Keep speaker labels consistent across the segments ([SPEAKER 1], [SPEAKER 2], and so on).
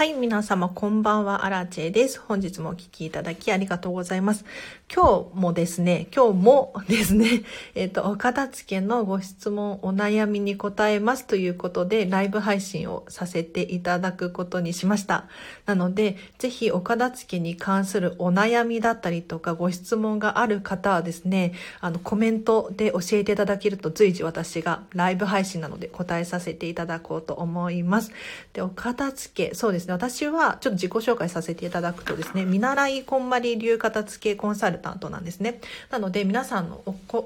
[SPEAKER 1] はい、皆様こんばんは、アラチェです。本日もお聴きいただきありがとうございます。今日もですね、今日もですね、えっ、ー、と、お片付けのご質問、お悩みに答えますということで、ライブ配信をさせていただくことにしました。なので、ぜひお片付けに関するお悩みだったりとか、ご質問がある方はですね、あの、コメントで教えていただけると随時私がライブ配信なので答えさせていただこうと思います。で、お片付け、そうですね、私はちょっと自己紹介させていただくとですね、見習いこんまり流片付けコンサルタントなんですね。なので皆さんの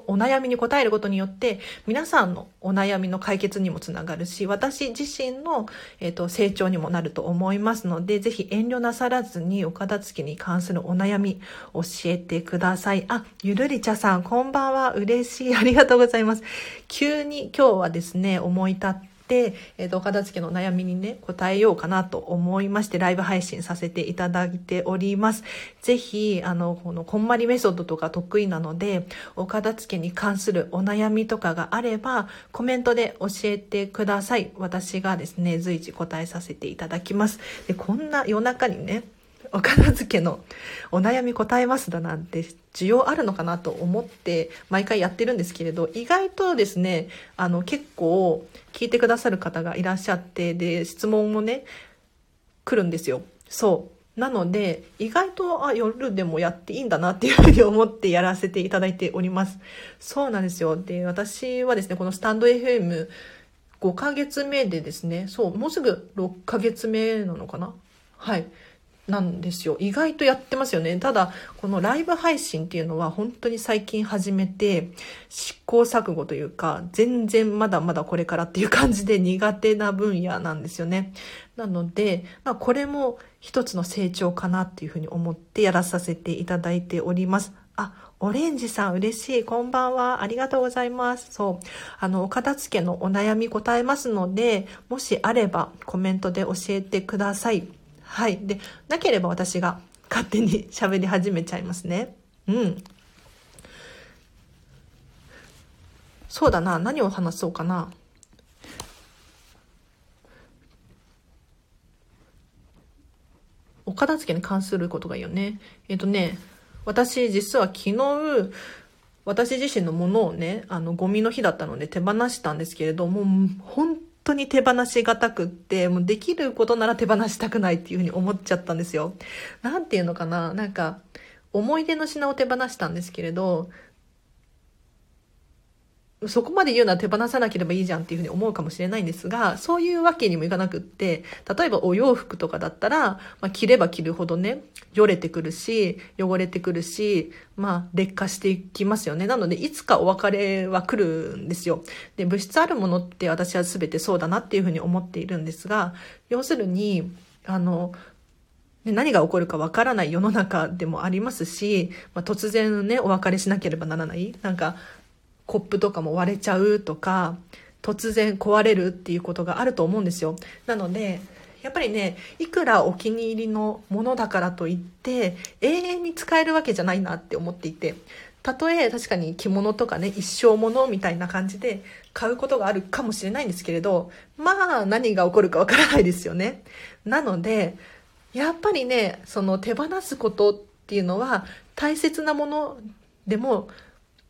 [SPEAKER 1] お悩みに答えることによって、皆さんのお悩みの解決にもつながるし、私自身の、えーと、成長にもなると思いますので、ぜひ遠慮なさらずにお片付けに関するお悩み教えてください。あ、ゆるりちゃさん、こんばんは。嬉しい。ありがとうございます。急に今日はですね、思い立って、えっ、ー、と、お片付けの悩みにね、答えようかなと思いまして、ライブ配信させていただいております。ぜひ、あの、この、こんまりメソッドとか得意なので、お片付けに関するお悩みとかがあれば、コメントで教えてください。私がですね、随時答えさせていただきます。で、こんな夜中にね、お片付けのお悩み答えますだなんて需要あるのかなと思って毎回やってるんですけれど意外とですねあの結構聞いてくださる方がいらっしゃってで質問もね来るんですよ。そう。なので意外とあ夜でもやっていいんだなっていうふうに思ってやらせていただいております。そうなんですよ。で私はですねこのスタンド FM 5ヶ月目でですねそうもうすぐ6ヶ月目なのかな？はい。なんですよ。意外とやってますよね。ただ、このライブ配信っていうのは本当に最近始めて、試行錯誤というか、全然まだまだこれからっていう感じで苦手な分野なんですよね。なので、まあこれも一つの成長かなっていうふうに思ってやらさせていただいております。あ、オレンジさん嬉しい。こんばんは。ありがとうございます。そう。あの、お片付けのお悩み答えますので、もしあればコメントで教えてください。はい。で、なければ私が勝手に 喋り始めちゃいますね。うん。そうだな。何を話そうかな。お片付けに関することがいいよね。えっ、とね、私実は昨日、私自身のものをね、あの、ゴミの日だったので手放したんですけれども、本当に手放しがたくって、もうできることなら手放したくないっていうふうに思っちゃったんですよ。なんていうのかななんか、思い出の品を手放したんですけれど、そこまで言うのは手放さなければいいじゃんっていうふうに思うかもしれないんですが、そういうわけにもいかなくって、例えばお洋服とかだったら、まあ、着れば着るほどね、よれてくるし、汚れてくるし、まあ、劣化していきますよね。なので、いつかお別れは来るんですよ。で、物質あるものって私は全てそうだなっていうふうに思っているんですが、要するに、あの、何が起こるかわからない世の中でもありますし、まあ、突然ね、お別れしなければならない。なんか、コップとかも割れちゃうとか、突然壊れるっていうことがあると思うんですよ。なので、やっぱりね、いくらお気に入りのものだからといって、永遠に使えるわけじゃないなって思っていて、たとえ確かに着物とかね、一生ものみたいな感じで買うことがあるかもしれないんですけれど、まあ何が起こるかわからないですよね。なので、やっぱりね、その手放すことっていうのは大切なものでも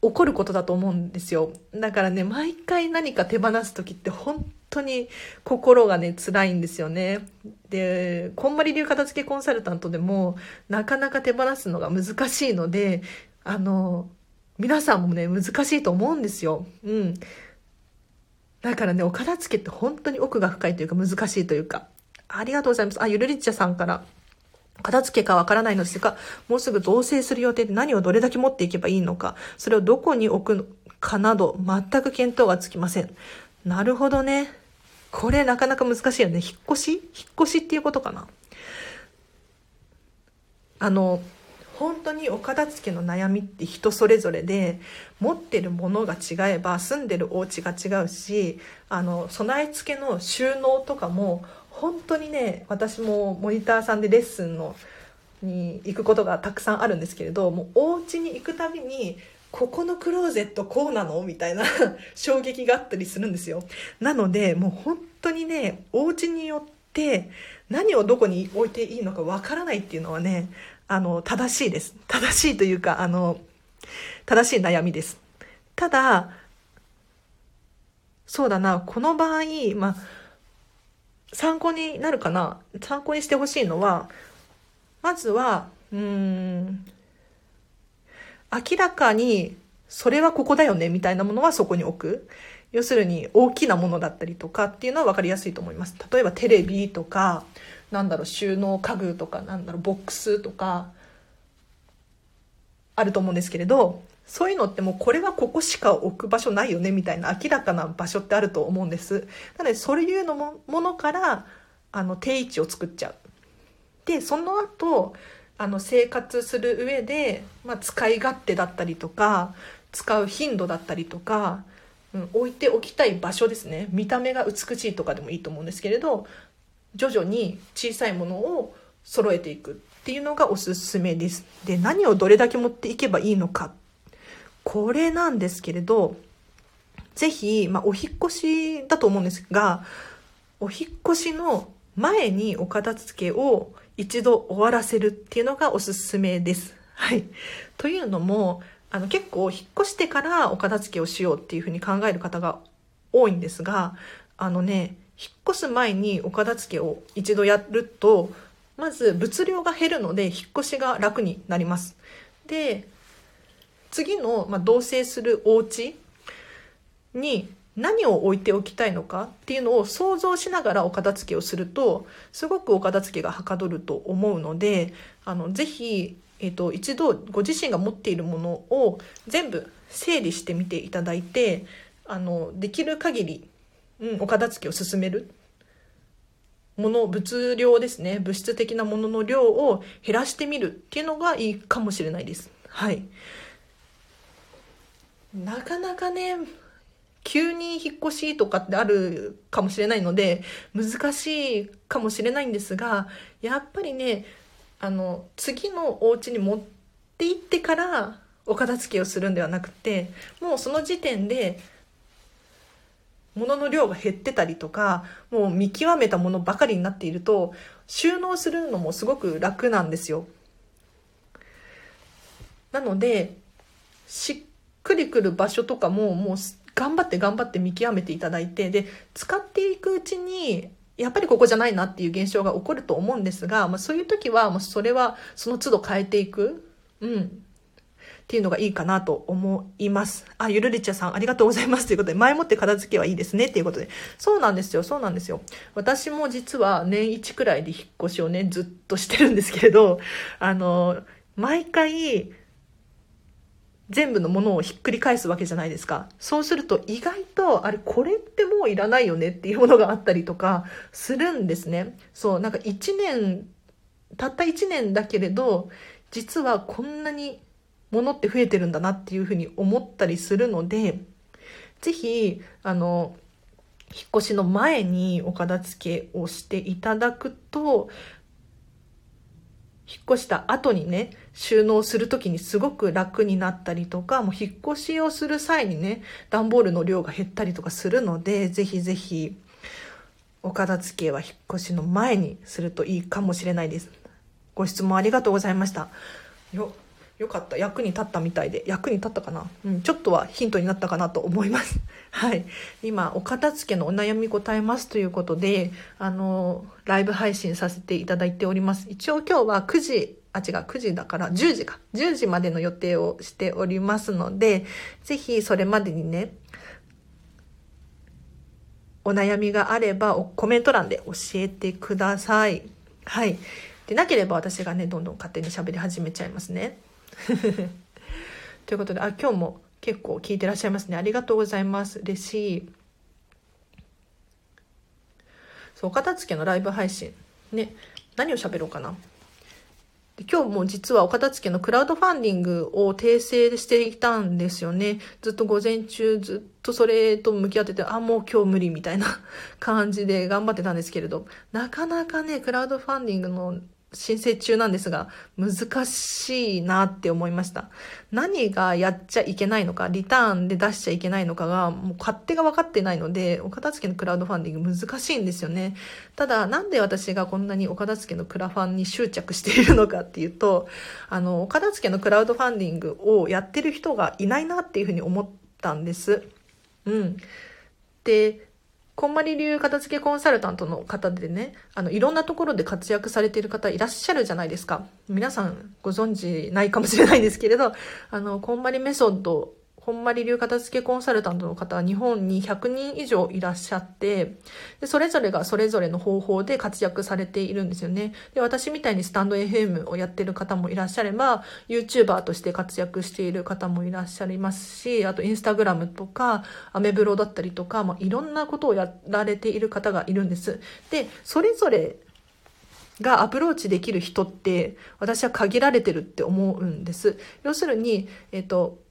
[SPEAKER 1] 起こることだと思うんですよ。だからね、毎回何か手放す時って本当に心がね、辛いんですよね。で、こんまり流片付けコンサルタントでも、なかなか手放すのが難しいので、あの、皆さんもね、難しいと思うんですよ。うん。だからね、お片付けって本当に奥が深いというか難しいというか。ありがとうございます。あ、ゆるりっちゃさんから。片付けかわからないのですが、もうすぐ同棲する予定で何をどれだけ持っていけばいいのか、それをどこに置くかなど、全く見当がつきません。なるほどね。これなかなか難しいよね。引っ越し？引っ越しっていうことかな。あの、本当にお片付けの悩みって人それぞれで持ってるものが違えば住んでるお家が違うしあの備え付けの収納とかも本当にね私もモニターさんでレッスンのに行くことがたくさんあるんですけれどもうお家に行くたびにここのクローゼットこうなの？みたいな衝撃があったりするんですよなのでもう本当にねお家によって何をどこに置いていいのかわからないっていうのはね、あの、正しいです。正しいというか、あの、正しい悩みです。ただ、そうだな、この場合、まあ、参考になるかな？参考にしてほしいのは、まずは、うん、明らかに、それはここだよね、みたいなものはそこに置く。要するに、大きなものだったりとかっていうのは分かりやすいと思います。例えばテレビとか、なんだろう、収納家具とか、なんだろう、ボックスとか、あると思うんですけれど、そういうのってもうこれはここしか置く場所ないよねみたいな明らかな場所ってあると思うんです。なのでそういうのもものからあの定位置を作っちゃう。で、その後、あの生活する上で、まあ、使い勝手だったりとか、使う頻度だったりとか、うん、置いておきたい場所ですね。見た目が美しいとかでもいいと思うんですけれど、徐々に小さいものを揃えていくっていうのがおすすめです。で、何をどれだけ持っていけばいいのか。これなんですけれど、ぜひ、まあ、お引越しだと思うんですが、お引越しの前にお片付けを一度終わらせるっていうのがおすすめです。はい。というのも、あの結構引っ越してからお片付けをしようっていうふうに考える方が多いんですが、あのね、引っ越す前にお片付けを一度やると、まず物量が減るので引っ越しが楽になります。で、次の、まあ、同棲するお家に何を置いておきたいのかっていうのを想像しながらお片付けをすると、すごくお片付けがはかどると思うので、あの、ぜひ、えっ、ー、と、一度ご自身が持っているものを全部整理してみていただいて、あの、できる限り、うん、お片付けを進める。もの、物量ですね。物質的なものの量を減らしてみるっていうのがいいかもしれないです。はい。なかなかね、急に引っ越しとかってあるかもしれないので、難しいかもしれないんですが、やっぱりね、あの、次のお家に持って行ってからお片付けをするんではなくて、もうその時点で、物の量が減ってたりとか、もう見極めたものばかりになっていると、収納するのもすごく楽なんですよ。なので、しっくりくる場所とかも、もう頑張って頑張って見極めていただいて、で、使っていくうちに、やっぱりここじゃないなっていう現象が起こると思うんですが、まあ、そういう時は、もうそれはその都度変えていく。うん。っていうのがいいかなと思います。あ、ゆるりちゃさんありがとうございますということで、前もって片付けはいいですねっていうことで。そうなんですよ、そうなんですよ。私も実は年一くらいで引っ越しをね、ずっとしてるんですけれど、あの、毎回、全部のものをひっくり返すわけじゃないですか。そうすると意外と、あれ、これってもういらないよねっていうものがあったりとかするんですね。そう、なんか1年、たった1年だけれど、実はこんなに物って増えてるんだなっていうふうに思ったりするので、ぜひ、あの、引っ越しの前にお片付けをしていただくと、引っ越した後にね、収納する時にすごく楽になったりとか、もう引っ越しをする際にね、段ボールの量が減ったりとかするので、ぜひぜひ、お片付けは引っ越しの前にするといいかもしれないです。ご質問ありがとうございました。よ、よかった。役に立ったみたいで。役に立ったかな？うん、ちょっとはヒントになったかなと思います。はい。今、お片付けのお悩み答えますということで、あの、ライブ配信させていただいております。一応今日は9時、あ、違う、9時だから10時か。10時までの予定をしておりますので、ぜひそれまでにね、お悩みがあればコメント欄で教えてください。はい。でなければ私がね、どんどん勝手に喋り始めちゃいますね。ということで、あ、今日も結構聞いてらっしゃいますね。ありがとうございます。嬉しい。そう、お片付けのライブ配信。ね、何を喋ろうかな。で今日も実はお片付けのクラウドファンディングを訂正していたんですよね。ずっと午前中ずっとそれと向き合ってて、あ、もう今日無理みたいな 感じで頑張ってたんですけれど、なかなかね、クラウドファンディングの申請中なんですが、難しいなって思いました。何がやっちゃいけないのか、リターンで出しちゃいけないのかが、もう勝手が分かってないので、お片付けのクラウドファンディング難しいんですよね。ただ、なんで私がこんなにお片付けのクラファンに執着しているのかっていうと、あの、お片付けのクラウドファンディングをやってる人がいないなっていうふうに思ったんです。うん。で、こんまり流片付けコンサルタントの方でね、あの、いろんなところで活躍されている方いらっしゃるじゃないですか。皆さんご存知ないかもしれないですけれど、あの、こんまりメソッドこんまり流片付けコンサルタントの方は日本に100人以上いらっしゃって、でそれぞれがそれぞれの方法で活躍されているんですよね。で、私みたいにスタンド FM をやってる方もいらっしゃれば、YouTuber として活躍している方もいらっしゃいますし、あとインスタグラムとか、アメブロだったりとか、まあ、いろんなことをやられている方がいるんです。で、それぞれがアプローチできる人って私は限られてるって思うんです。要するに、えっ、と、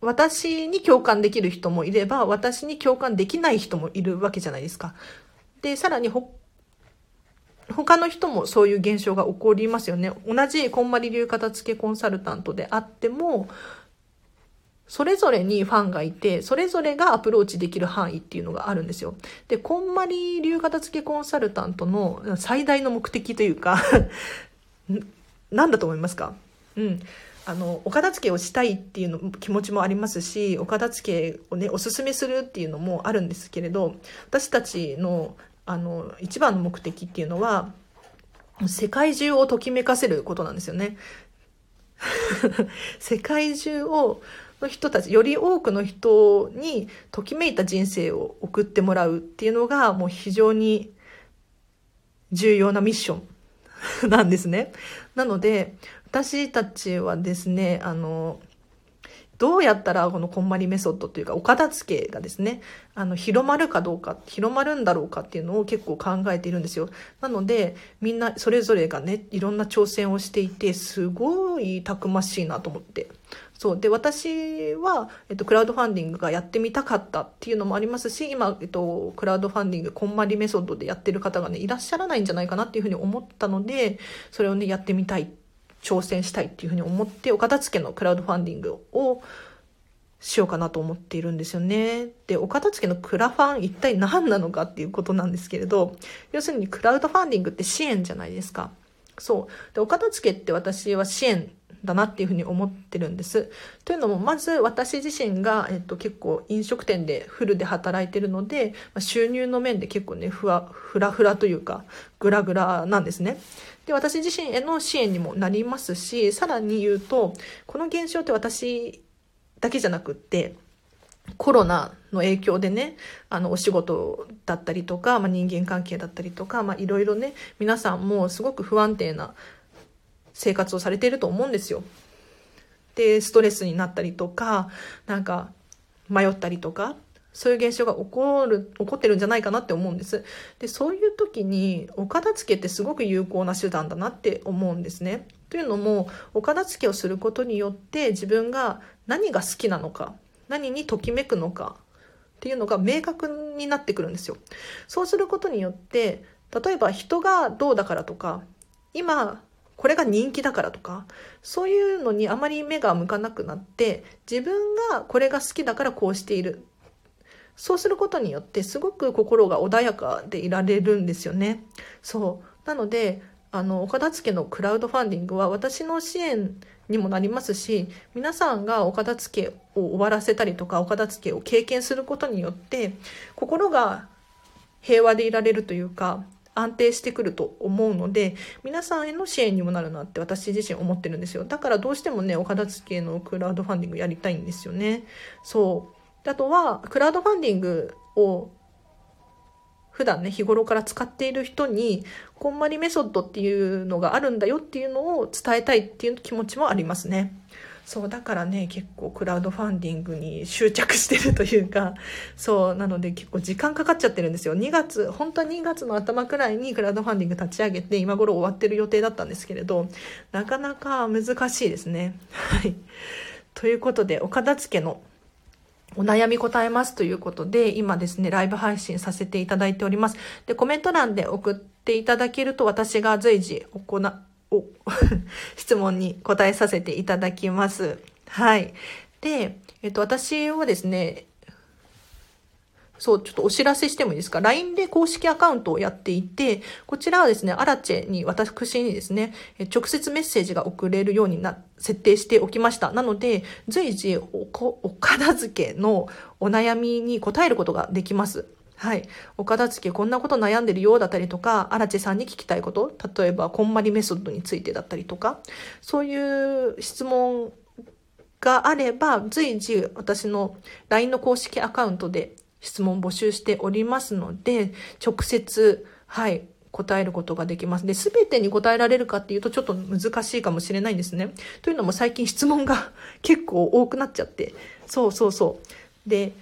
[SPEAKER 1] 私に共感できる人もいれば、私に共感できない人もいるわけじゃないですか。で、さらにほ、他の人もそういう現象が起こりますよね。同じこんまり流片付けコンサルタントであっても、それぞれにファンがいて、それぞれがアプローチできる範囲っていうのがあるんですよ。で、こんまり流片付けコンサルタントの最大の目的というか 何だと思いますか？うん。あのお片付けをしたいっていうの気持ちもありますしお片付けをねおすすめするっていうのもあるんですけれど私たちのあの一番の目的っていうのは世界中をときめかせることなんですよね。世界中をの人たちより多くの人にときめいた人生を送ってもらうっていうのがもう非常に重要なミッションなんですね。なので私たちはですね、あの、どうやったらこのこんまりメソッドというか、お片付けがですね、あの、広まるかどうか、広まるんだろうかっていうのを結構考えているんですよ。なので、みんなそれぞれがね、いろんな挑戦をしていて、すごいたくましいなと思って。そう。で、私は、えっと、クラウドファンディングがやってみたかったっていうのもありますし、今、えっと、クラウドファンディング、こんまりメソッドでやってる方がね、いらっしゃらないんじゃないかなっていうふうに思ったので、それをね、やってみたい挑戦したいっていうふうに思って、お片付けのクラウドファンディングをしようかなと思っているんですよね。で、お片付けのクラファン一体何なのかっていうことなんですけれど、要するにクラウドファンディングって支援じゃないですか。そう。で、お片付けって私は支援だなっていうふうに思ってるんです。というのも、まず私自身が、えっと、結構飲食店でフルで働いてるので、まあ、収入の面で結構ね、ふわ、ふらふらというか、ぐらぐらなんですね。で、私自身への支援にもなりますし、さらに言うと、この現象って私だけじゃなくって、コロナの影響でね、あの、お仕事だったりとか、まあ、人間関係だったりとか、まあ、いろいろね、皆さんもすごく不安定な生活をされていると思うんですよ。で、ストレスになったりとか、なんか迷ったりとか、そういう現象が起こる、起こってるんじゃないかなって思うんです。で、そういう時に、お片付けってすごく有効な手段だなって思うんですね。というのも、お片付けをすることによって自分が何が好きなのか、何にときめくのかっていうのが明確になってくるんですよ。そうすることによって、例えば人がどうだからとか、今これが人気だからとか、そういうのにあまり目が向かなくなって、自分がこれが好きだからこうしている。そうすることによってすごく心が穏やかでいられるんですよね。そう。なので、あの、岡田付のクラウドファンディングは私の支援にもなりますし、皆さんがお片付を終わらせたりとか、お片付を経験することによって、心が平和でいられるというか、安定してくると思うので、皆さんへの支援にもなるなって私自身思ってるんですよ。だからどうしてもね、お片付けのクラウドファンディングやりたいんですよね。そう。あとは、クラウドファンディングを普段ね、日頃から使っている人に、こんまりメソッドっていうのがあるんだよっていうのを伝えたいっていう気持ちもありますね。そう、だからね、結構クラウドファンディングに執着してるというか、そう、なので結構時間かかっちゃってるんですよ。2月、本当は2月の頭くらいにクラウドファンディング立ち上げて、今頃終わってる予定だったんですけれど、なかなか難しいですね。はい。ということで、お片付けのお悩み答えますということで、今ですね、ライブ配信させていただいております。で、コメント欄で送っていただけると私が随時行、お、質問に答えさせていただきます。はい。で、えっと、私はですね、そう、ちょっとお知らせしてもいいですか ?LINE で公式アカウントをやっていて、こちらはですね、アラチェに、私にですね、直接メッセージが送れるようにな、設定しておきました。なので、随時お、お片付けのお悩みに答えることができます。はい。お片付けこんなこと悩んでるようだったりとか、荒地さんに聞きたいこと、例えば、こんまりメソッドについてだったりとか、そういう質問があれば、随時私の LINE の公式アカウントで質問募集しておりますので、直接、はい、答えることができます。で、すべてに答えられるかっていうとちょっと難しいかもしれないんですね。というのも最近質問が 結構多くなっちゃって。そうそうそう。で、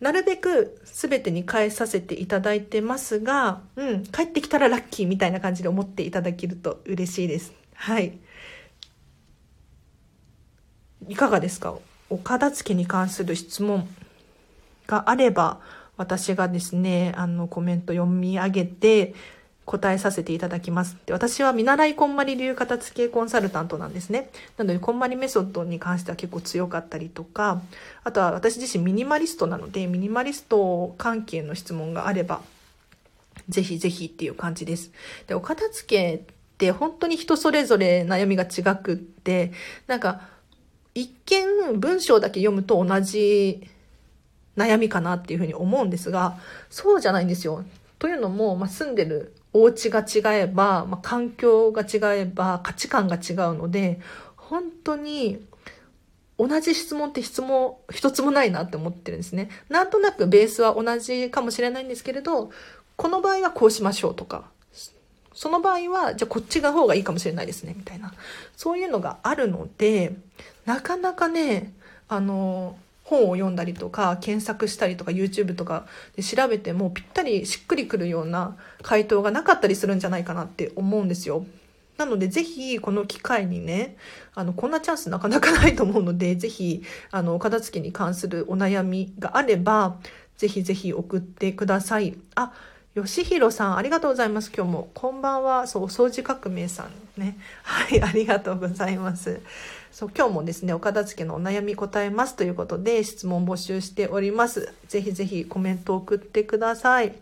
[SPEAKER 1] なるべく全てに返させていただいてますが、うん、帰ってきたらラッキーみたいな感じで思っていただけると嬉しいです。はい。いかがですか？お片付けに関する質問。があれば、私がですね、あの、コメント読み上げて、答えさせていただきます。で私は見習いこんまり流片付けコンサルタントなんですね。なので、こんまりメソッドに関しては結構強かったりとか、あとは私自身ミニマリストなので、ミニマリスト関係の質問があれば、ぜひぜひっていう感じです。で、お片付けって本当に人それぞれ悩みが違くって、なんか、一見文章だけ読むと同じ悩みかなっていうふうに思うんですが、そうじゃないんですよ。というのも、まあ、住んでるお家が違えば、まあ、環境が違えば、価値観が違うので、本当に同じ質問って質問一つもないなって思ってるんですね。なんとなくベースは同じかもしれないんですけれど、この場合はこうしましょうとか、その場合は、じゃあこっちが方がいいかもしれないですね、みたいな。そういうのがあるので、なかなかね、あの、本を読んだりとか検索したりとか YouTube とかで調べてもぴったりしっくりくるような回答がなかったりするんじゃないかなって思うんですよ。なので、ぜひ、この機会にね、あの、こんなチャンスなかなかないと思うので、ぜひ、あの、お片付けに関するお悩みがあれば、ぜひぜひ送ってください。あ、吉弘さん、ありがとうございます。今日も。こんばんは。そう、お掃除革命さんね。はい、ありがとうございます。そう、今日もですね、お片付けのお悩み答えますということで質問募集しております。ぜひぜひコメント送ってください。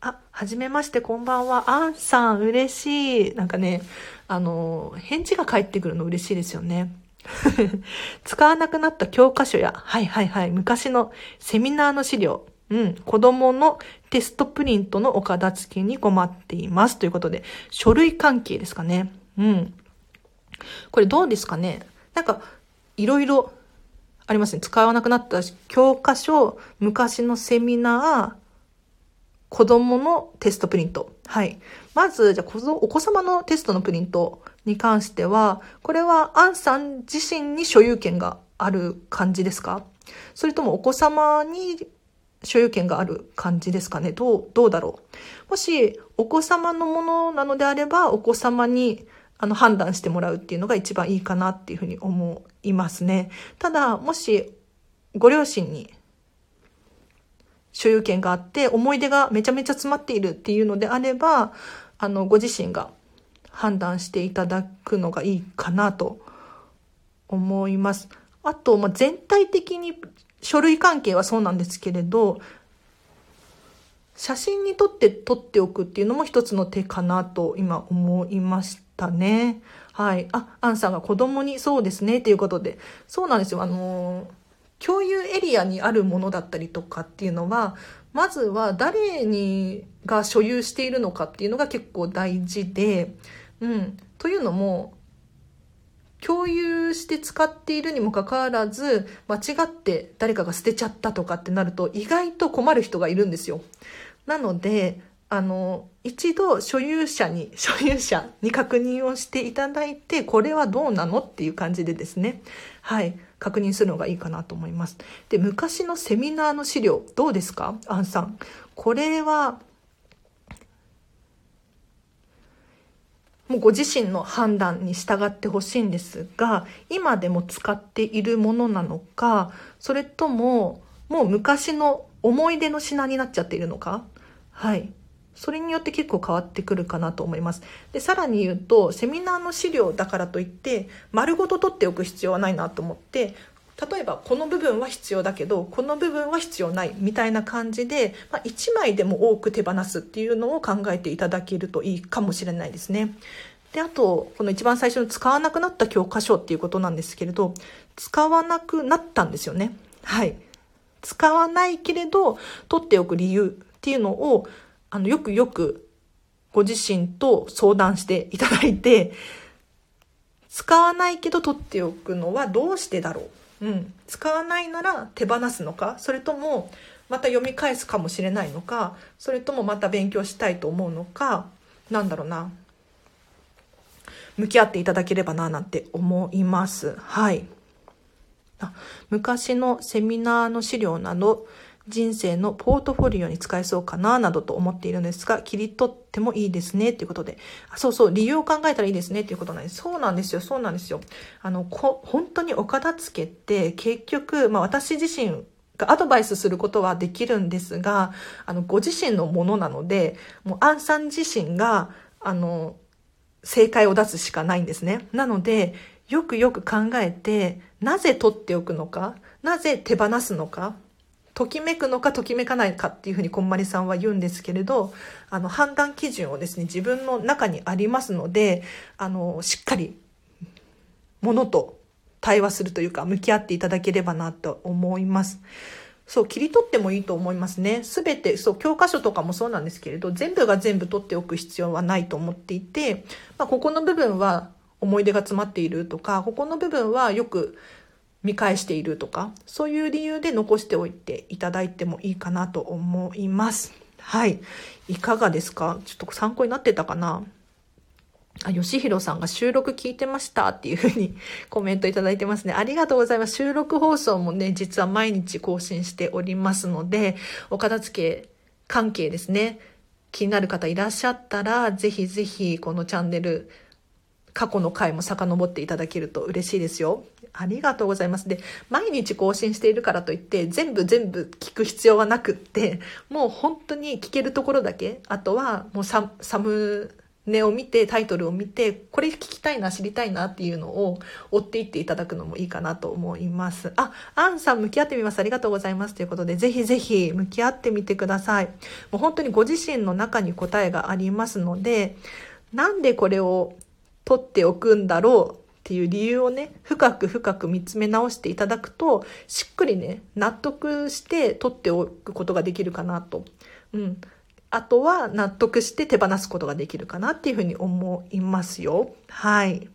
[SPEAKER 1] あ、はじめまして、こんばんは。アンさん、嬉しい。なんかね、あの、返事が返ってくるの嬉しいですよね。使わなくなった教科書や、はいはいはい、昔のセミナーの資料、うん、子供のテストプリントのお片付けに困っています。ということで、書類関係ですかね。うん。これどうですかね？なんか、いろいろありますね。使わなくなった教科書、昔のセミナー、子供のテストプリント。はい。まず、じゃあ、お子様のテストのプリントに関しては、これはアンさん自身に所有権がある感じですか？それともお子様に所有権がある感じですかね？どう、どうだろう？もし、お子様のものなのであれば、お子様にあの、判断してもらうっていうのが一番いいかなっていうふうに思いますね。ただ、もし、ご両親に所有権があって、思い出がめちゃめちゃ詰まっているっていうのであれば、あの、ご自身が判断していただくのがいいかなと思います。あと、まあ、全体的に書類関係はそうなんですけれど、写真に撮って撮っておくっていうのも一つの手かなと今思いました。たね。はい。あ、アンさんが子供にそうですね。ということで。そうなんですよ。あの共有エリアにあるものだったりとかっていうのは、まずは誰にが所有しているのかっていうのが結構大事で、うん。というのも、共有して使っているにもかかわらず、間違って誰かが捨てちゃったとかってなると、意外と困る人がいるんですよ。なので、あの、一度所有者に、所有者に確認をしていただいて、これはどうなのっていう感じでですね、はい、確認するのがいいかなと思います。で、昔のセミナーの資料、どうですか？アンさん。これは、もうご自身の判断に従ってほしいんですが、今でも使っているものなのか、それとも、もう昔の思い出の品になっちゃっているのか、はい。それによって結構変わってくるかなと思います。で、さらに言うと、セミナーの資料だからといって、丸ごと取っておく必要はないなと思って、例えばこの部分は必要だけどこの部分は必要ないみたいな感じで、まあ、1枚でも多く手放すっていうのを考えていただけるといいかもしれないですね。であとこの一番最初の使わなくなった教科書っていうことなんですけれど使わなくなったんですよね。はい。使わないけれど取っておく理由っていうのをあのよくよくご自身と相談していただいて使わないけど取っておくのはどうしてだろう？うん、使わないなら手放すのか？それともまた読み返すかもしれないのか？それともまた勉強したいと思うのか？なんだろうな。向き合っていただければななんて思います。はい。あ昔のセミナーの資料など人生のポートフォリオに使えそうかな、などと思っているんですが、切り取ってもいいですね、ということで。あそうそう、理由を考えたらいいですね、ということなんです。そうなんですよ、そうなんですよ。あの、こ本当にお片付けって結局、まあ私自身がアドバイスすることはできるんですが、あの、ご自身のものなので、もうアンさん自身が、あの、正解を出すしかないんですね。なので、よくよく考えて、なぜ取っておくのか、なぜ手放すのか、ときめくのかときめかないかっていうふうにこんまりさんは言うんですけれど、あの、判断基準をですね、自分の中にありますので、あの、しっかり、ものと対話するというか、向き合っていただければなと思います。そう、切り取ってもいいと思いますね。すべて、そう、教科書とかもそうなんですけれど、全部が全部取っておく必要はないと思っていて、まあ、ここの部分は思い出が詰まっているとか、ここの部分はよく見返しているとか、そういう理由で残しておいていただいてもいいかなと思います。はい。いかがですか？ちょっと参考になってたかな？あ、吉弘さんが収録聞いてましたっていうふうに コメントいただいてますね。ありがとうございます。収録放送もね、実は毎日更新しておりますので、お片付け関係ですね。気になる方いらっしゃったら、ぜひぜひこのチャンネル、過去の回も遡っていただけると嬉しいですよ。ありがとうございます。で、毎日更新しているからといって、全部全部聞く必要はなくって、もう本当に聞けるところだけ、あとはもうササムネを見て、タイトルを見て、これ聞きたいな、知りたいなっていうのを追っていっていただくのもいいかなと思います。あ、アンさん向き合ってみます。ありがとうございます。ということで、ぜひぜひ向き合ってみてください。もう本当にご自身の中に答えがありますので、なんでこれを取っておくんだろうっていう理由をね、深く深く見つめ直していただくと、しっくりね、納得して取っておくことができるかなと。うん。あとは納得して手放すことができるかなっていうふうに思いますよ。はい。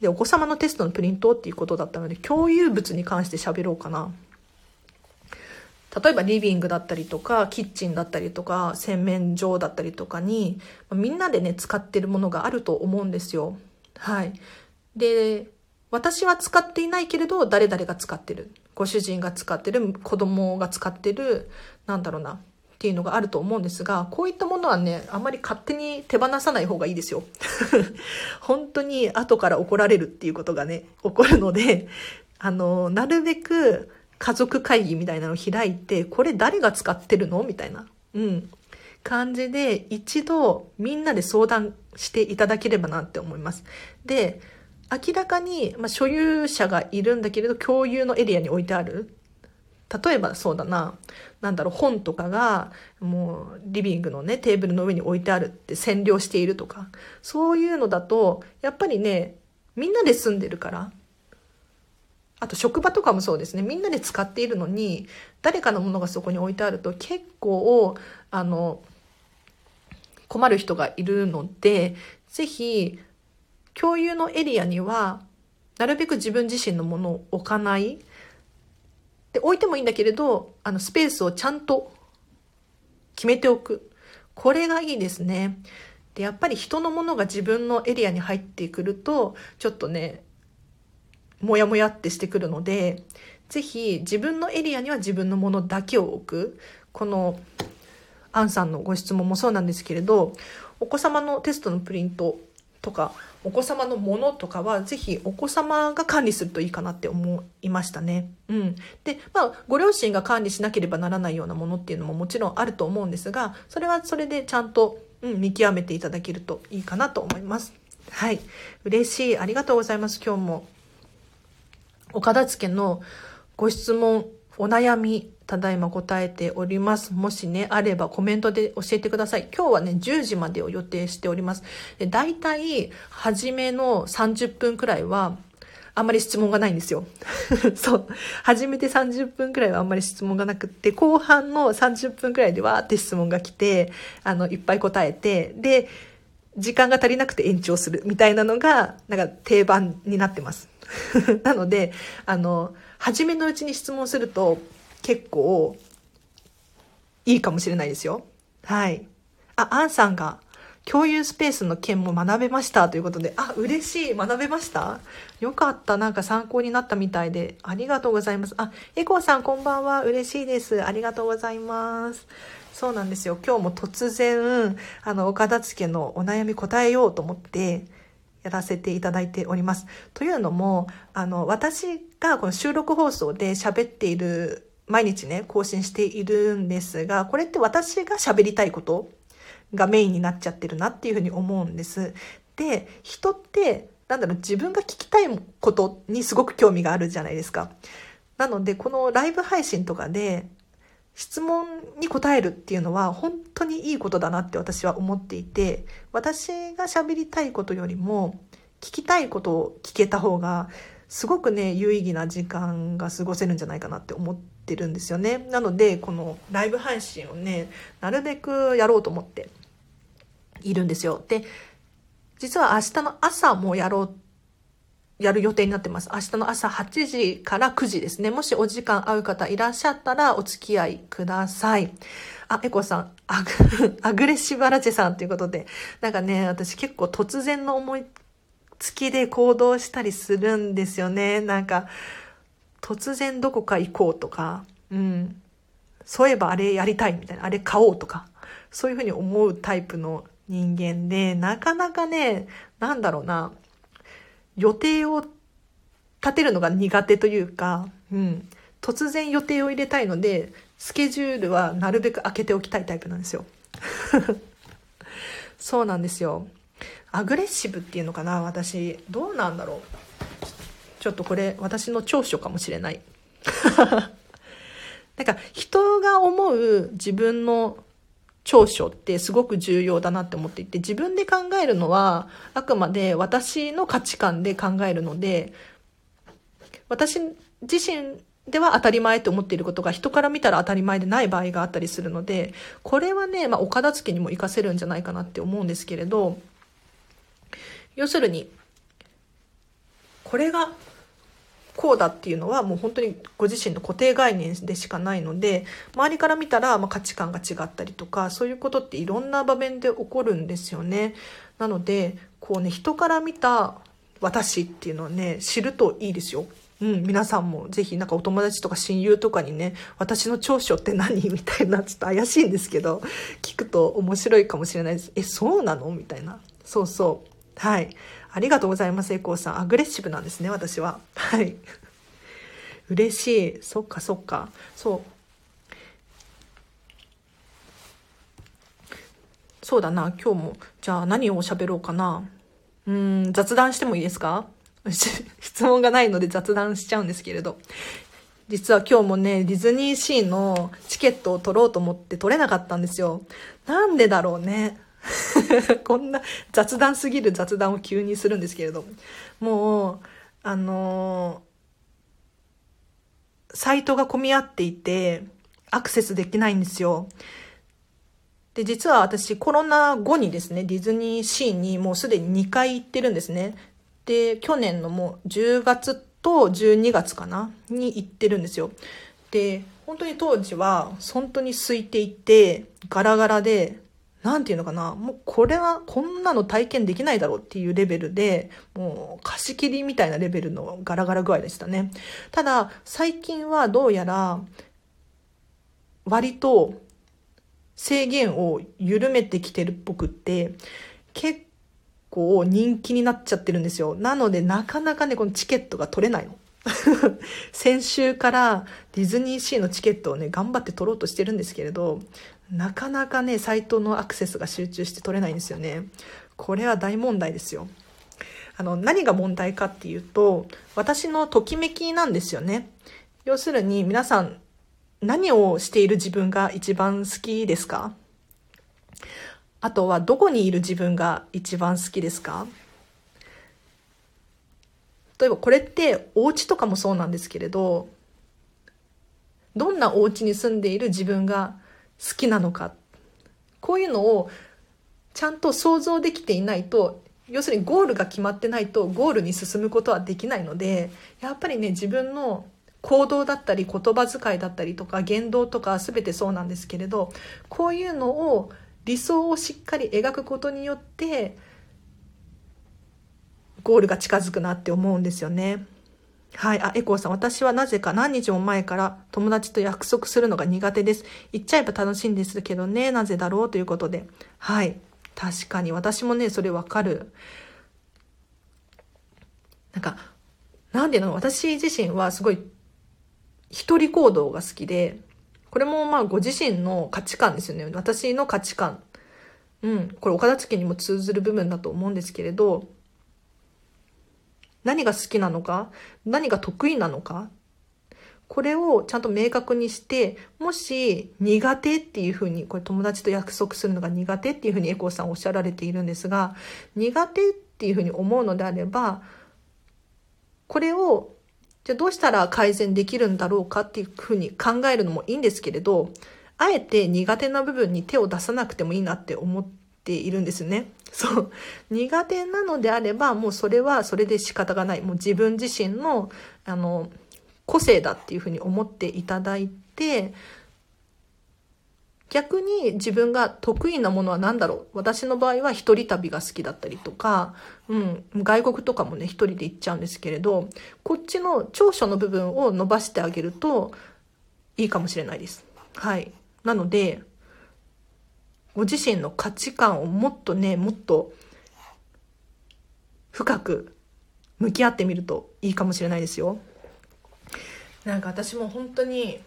[SPEAKER 1] で、お子様のテストのプリントっていうことだったので、共有物に関して喋ろうかな。例えばリビングだったりとか、キッチンだったりとか、洗面所だったりとかに、みんなでね、使ってるものがあると思うんですよ。はい。で、私は使っていないけれど、誰々が使ってる。ご主人が使ってる、子供が使ってる、なんだろうな、っていうのがあると思うんですが、こういったものはね、あんまり勝手に手放さない方がいいですよ。本当に後から怒られるっていうことがね、起こるので、あの、なるべく家族会議みたいなのを開いて、これ誰が使ってるの？みたいな。うん。感じで一度みんなで相談していただければなって思います。で、明らかに、まあ、所有者がいるんだけれど共有のエリアに置いてある。例えばそうだな、なんだろう、本とかがもうリビングのね、テーブルの上に置いてあるって占領しているとか、そういうのだと、やっぱりね、みんなで住んでるから、あと職場とかもそうですね。みんなで使っているのに、誰かのものがそこに置いてあると結構、あの、困る人がいるので、ぜひ、共有のエリアには、なるべく自分自身のものを置かない。で、置いてもいいんだけれど、あの、スペースをちゃんと決めておく。これがいいですね。で、やっぱり人のものが自分のエリアに入ってくると、ちょっとね、もやもやってしてくるので、ぜひ自分のエリアには自分のものだけを置く。このアンさんのご質問もそうなんですけれど、お子様のテストのプリントとか、お子様のものとかは、ぜひお子様が管理するといいかなって思いましたね。うん。で、まあ、ご両親が管理しなければならないようなものっていうのももちろんあると思うんですが、それはそれでちゃんと、うん、見極めていただけるといいかなと思います。はい。嬉しい。ありがとうございます。今日も。お片付けのご質問、お悩み、ただいま答えております。もしね、あればコメントで教えてください。今日はね、10時までを予定しております。で大体、初めの30分くらいは、あんまり質問がないんですよ。そう。初めて30分くらいはあんまり質問がなくって、後半の30分くらいでわーって質問が来て、あの、いっぱい答えて、で、時間が足りなくて延長するみたいなのが、なんか定番になってます。なので、あの、初めのうちに質問すると結構いいかもしれないですよ。はい。あ、アンさんが共有スペースの件も学べましたということで、あ、嬉しい。学べました？よかった。なんか参考になったみたいで、ありがとうございます。あ、エコーさんこんばんは。嬉しいです。ありがとうございます。そうなんですよ。今日も突然、あの、岡田付のお悩み答えようと思って、やらせていただいております。というのも、あの、私がこの収録放送で喋っている、毎日ね、更新しているんですが、これって私が喋りたいことがメインになっちゃってるなっていうふうに思うんです。で、人って、なんだろう、自分が聞きたいことにすごく興味があるじゃないですか。なので、このライブ配信とかで、質問に答えるっていうのは本当にいいことだなって私は思っていて、私が喋りたいことよりも聞きたいことを聞けた方がすごくね、有意義な時間が過ごせるんじゃないかなって思ってるんですよね。なので、このライブ配信をね、なるべくやろうと思っているんですよ。で、実は明日の朝もやろうやる予定になってます。明日の朝8時から9時ですね。もしお時間合う方いらっしゃったらお付き合いください。あ、エコさん、アグ アグレッシブアラチェさんということで、なんかね、私結構突然の思いつきで行動したりするんですよね。なんか、突然どこか行こうとか、うん。そういえばあれやりたいみたいな、あれ買おうとか、そういうふうに思うタイプの人間で、なかなかね、なんだろうな、予定を立てるのが苦手というか、うん、突然予定を入れたいので、スケジュールはなるべく開けておきたいタイプなんですよ。そうなんですよ。アグレッシブっていうのかな私、どうなんだろう。ちょっとこれ、私の長所かもしれない。なんか、人が思う自分の長所ってすごく重要だなって思っていて、自分で考えるのはあくまで私の価値観で考えるので、私自身では当たり前と思っていることが人から見たら当たり前でない場合があったりするので、これはね、まあ、お片付けにも活かせるんじゃないかなって思うんですけれど、要するに、これがこうだっていうのはもう本当にご自身の固定概念でしかないので周りから見たらま価値観が違ったりとかそういうことっていろんな場面で起こるんですよね。なのでこうね人から見た私っていうのはね知るといいですよ。うん、皆さんもぜひなんかお友達とか親友とかにね、私の長所って何？みたいな、ちょっと怪しいんですけど、聞くと面白いかもしれないです。え、そうなの？みたいな。そうそう。はい。ありがとうございます、エコーさん。アグレッシブなんですね、私は。はい。嬉しい。そっか、そっか。そう。そうだな、今日も。じゃあ何を喋ろうかな。うん、雑談してもいいですか？質問がないので雑談しちゃうんですけれど。実は今日もね、ディズニーシーのチケットを取ろうと思って取れなかったんですよ。なんでだろうね。こんな雑談すぎる雑談を急にするんですけれど、ももう、あのー、サイトが混み合っていて、アクセスできないんですよ。で、実は私コロナ後にですね、ディズニーシーにもうすでに2回行ってるんですね。で、去年のもう10月と12月かなに行ってるんですよ。で、本当に当時は本当に空いていて、ガラガラで、なんていうのかな、もうこれは、こんなの体験できないだろうっていうレベルで、もう貸し切りみたいなレベルのガラガラ具合でしたね。ただ、最近はどうやら、割と、制限を緩めてきてるっぽくって、結構人気になっちゃってるんですよ。なのでなかなかね、このチケットが取れないの。先週からディズニーシーのチケットをね、頑張って取ろうとしてるんですけれど、なかなかね、サイトのアクセスが集中して取れないんですよね。これは大問題ですよ。あの、何が問題かっていうと、私のときめきなんですよね。要するに皆さん何をしている自分が一番好きですか？あとはどこにいる自分が一番好きですか？例えばこれってお家とかもそうなんですけれどどんなお家に住んでいる自分が好きなのかこういうのをちゃんと想像できていないと要するにゴールが決まってないとゴールに進むことはできないのでやっぱりね自分の行動だったり言葉遣いだったりとか言動とか全てそうなんですけれどこういうのを理想をしっかり描くことによってゴールが近づくなって思うんですよね。はい。あ、エコーさん、私はなぜか何日も前から友達と約束するのが苦手です。言っちゃえば楽しいんですけどね、なぜだろう？ということで。はい。確かに私もね、それわかる。なんか、なんでの？私自身はすごい一人行動が好きで、これもまあご自身の価値観ですよね。私の価値観。うん。これ岡田付にも通ずる部分だと思うんですけれど、何が好きなのか何が得意なのかこれをちゃんと明確にして、もし苦手っていうふうに、これ友達と約束するのが苦手っていうふうにエコーさんおっしゃられているんですが、苦手っていうふうに思うのであれば、これをじゃあどうしたら改善できるんだろうかっていうふうに考えるのもいいんですけれど、あえて苦手な部分に手を出さなくてもいいなって思ってているんですね。そう。苦手なのであれば、もうそれはそれで仕方がない。もう自分自身の、あの、個性だっていうふうに思っていただいて、逆に自分が得意なものは何だろう私の場合は一人旅が好きだったりとか、うん、外国とかもね、一人で行っちゃうんですけれど、こっちの長所の部分を伸ばしてあげるといいかもしれないです。はい。なので、ご自身の価値観をもっとね、もっと深く向き合ってみるといいかもしれないですよ。なんか私も本当に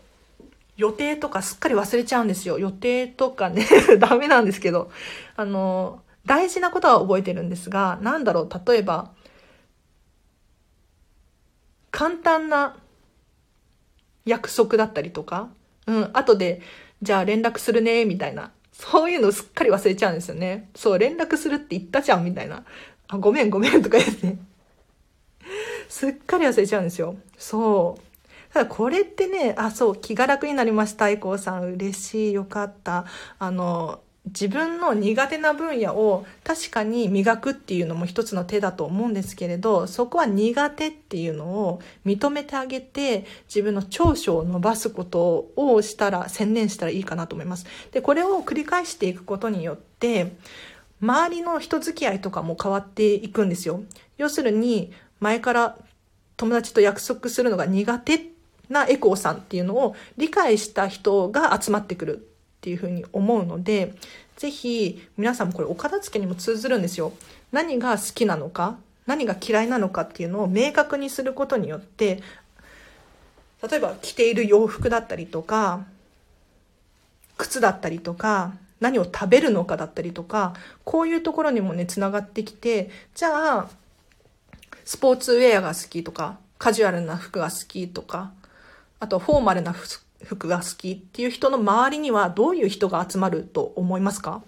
[SPEAKER 1] 予定とかすっかり忘れちゃうんですよ。予定とかね ダメなんですけど、あの、大事なことは覚えてるんですが、なんだろう、例えば、簡単な約束だったりとか、うん、後で、じゃあ連絡するね、みたいな。そういうのすっかり忘れちゃうんですよね。そう、連絡するって言ったじゃん、みたいな。あ、ごめんごめんとかですね。すっかり忘れちゃうんですよ。そう。ただこれってね、あ、そう、気が楽になりました、イコーさん。嬉しい、よかった。あの、自分の苦手な分野を確かに磨くっていうのも一つの手だと思うんですけれど、そこは苦手っていうのを認めてあげて、自分の長所を伸ばすことをしたら、専念したらいいかなと思います。で、これを繰り返していくことによって、周りの人付き合いとかも変わっていくんですよ。要するに、前から友達と約束するのが苦手なエコーさんっていうのを理解した人が集まってくるっていうふうに思うので、ぜひ皆さんもこれお片付けにも通ずるんですよ。何が好きなのか、何が嫌いなのかっていうのを明確にすることによって、例えば着ている洋服だったりとか、靴だったりとか、何を食べるのかだったりとか、こういうところにもね、つながってきて、じゃあ、スポーツウェアが好きとか、カジュアルな服が好きとか、あとフォーマルな服服が好きっていう人の周りにはどういう人が集まると思いますか？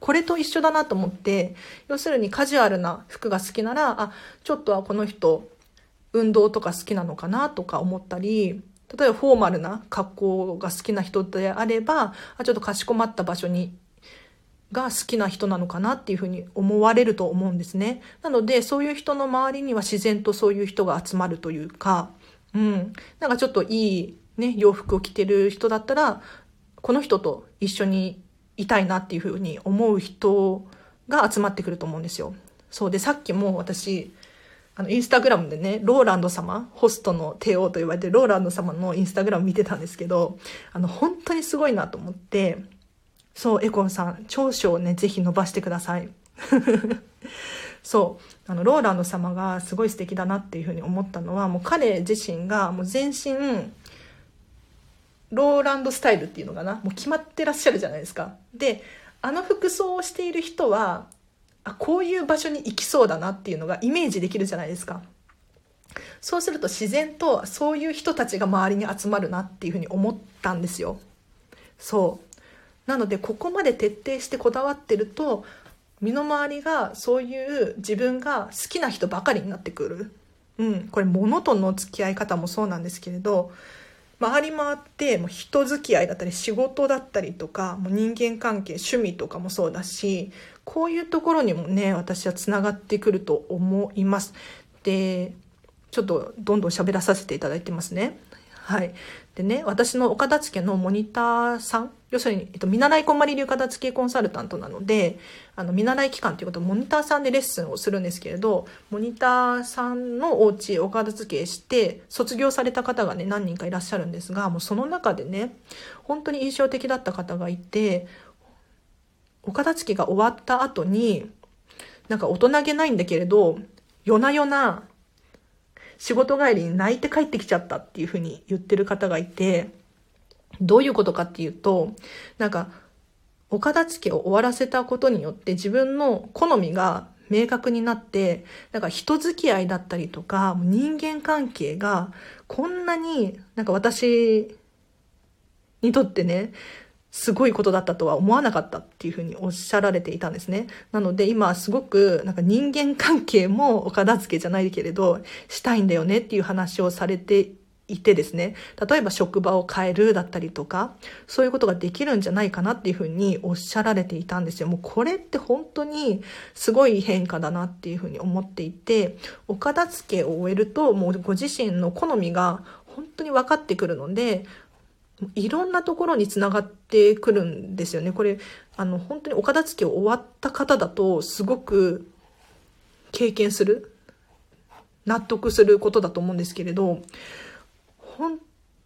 [SPEAKER 1] これと一緒だなと思って、要するにカジュアルな服が好きなら、あ、ちょっとはこの人、運動とか好きなのかなとか思ったり、例えばフォーマルな格好が好きな人であれば、あ、ちょっとかしこまった場所にが好きな人なのかなっていうふうに思われると思うんですね。なので、そういう人の周りには自然とそういう人が集まるというか、うん。なんかちょっといいね、洋服を着てる人だったら、この人と一緒にいたいなっていうふうに思う人が集まってくると思うんですよ。そうで、さっきも私、あの、インスタグラムでね、ローランド様、ホストの帝王と言われてるローランド様のインスタグラム見てたんですけど、あの、本当にすごいなと思って、そう、エコンさん、長所をね、ぜひ伸ばしてください。そう、あの、ローランド様がすごい素敵だなっていうふうに思ったのは、もう彼自身がもう全身、ローランドスタイルっていうのかな、もう決まってらっしゃるじゃないですか。で、あの服装をしている人は、あこういう場所に行きそうだなっていうのがイメージできるじゃないですか。そうすると自然とそういう人たちが周りに集まるなっていうふうに思ったんですよ。そう。なのでここまで徹底してこだわってると身の回りがそういう自分が好きな人ばかりになってくる。うん。これ物との付き合い方もそうなんですけれど回り回ってもう人付き合いだったり仕事だったりとかもう人間関係趣味とかもそうだしこういうところにもね私はつながってくると思います。でちょっとどんどん喋らさせていただいてますね。はい。でね、私のお片付のモニターさん、要するに、えっと、見習いこんまり流片付けコンサルタントなので、あの、見習い期間ということモニターさんでレッスンをするんですけれど、モニターさんのお家お片付けして、卒業された方がね、何人かいらっしゃるんですが、もうその中でね、本当に印象的だった方がいて、お片付けが終わった後に、なんか大人げないんだけれど、夜な夜な仕事帰りに泣いて帰ってきちゃったっていうふうに言ってる方がいて、どういうことかっていうと、なんか、お片付けを終わらせたことによって自分の好みが明確になって、なんか人付き合いだったりとか、人間関係がこんなになんか私にとってね、すごいことだったとは思わなかったっていうふうにおっしゃられていたんですね。なので今すごくなんか人間関係もお片付けじゃないけれどしたいんだよねっていう話をされていてですね、例えば職場を変えるだったりとか、そういうことができるんじゃないかなっていうふうにおっしゃられていたんですよ。もうこれって本当にすごい変化だなっていうふうに思っていて、お片付けを終えるともうご自身の好みが本当に分かってくるので、いろんなところにつながってくるんですよね。これ、あの、本当にお片付けを終わった方だと、すごく経験する、納得することだと思うんですけれど、本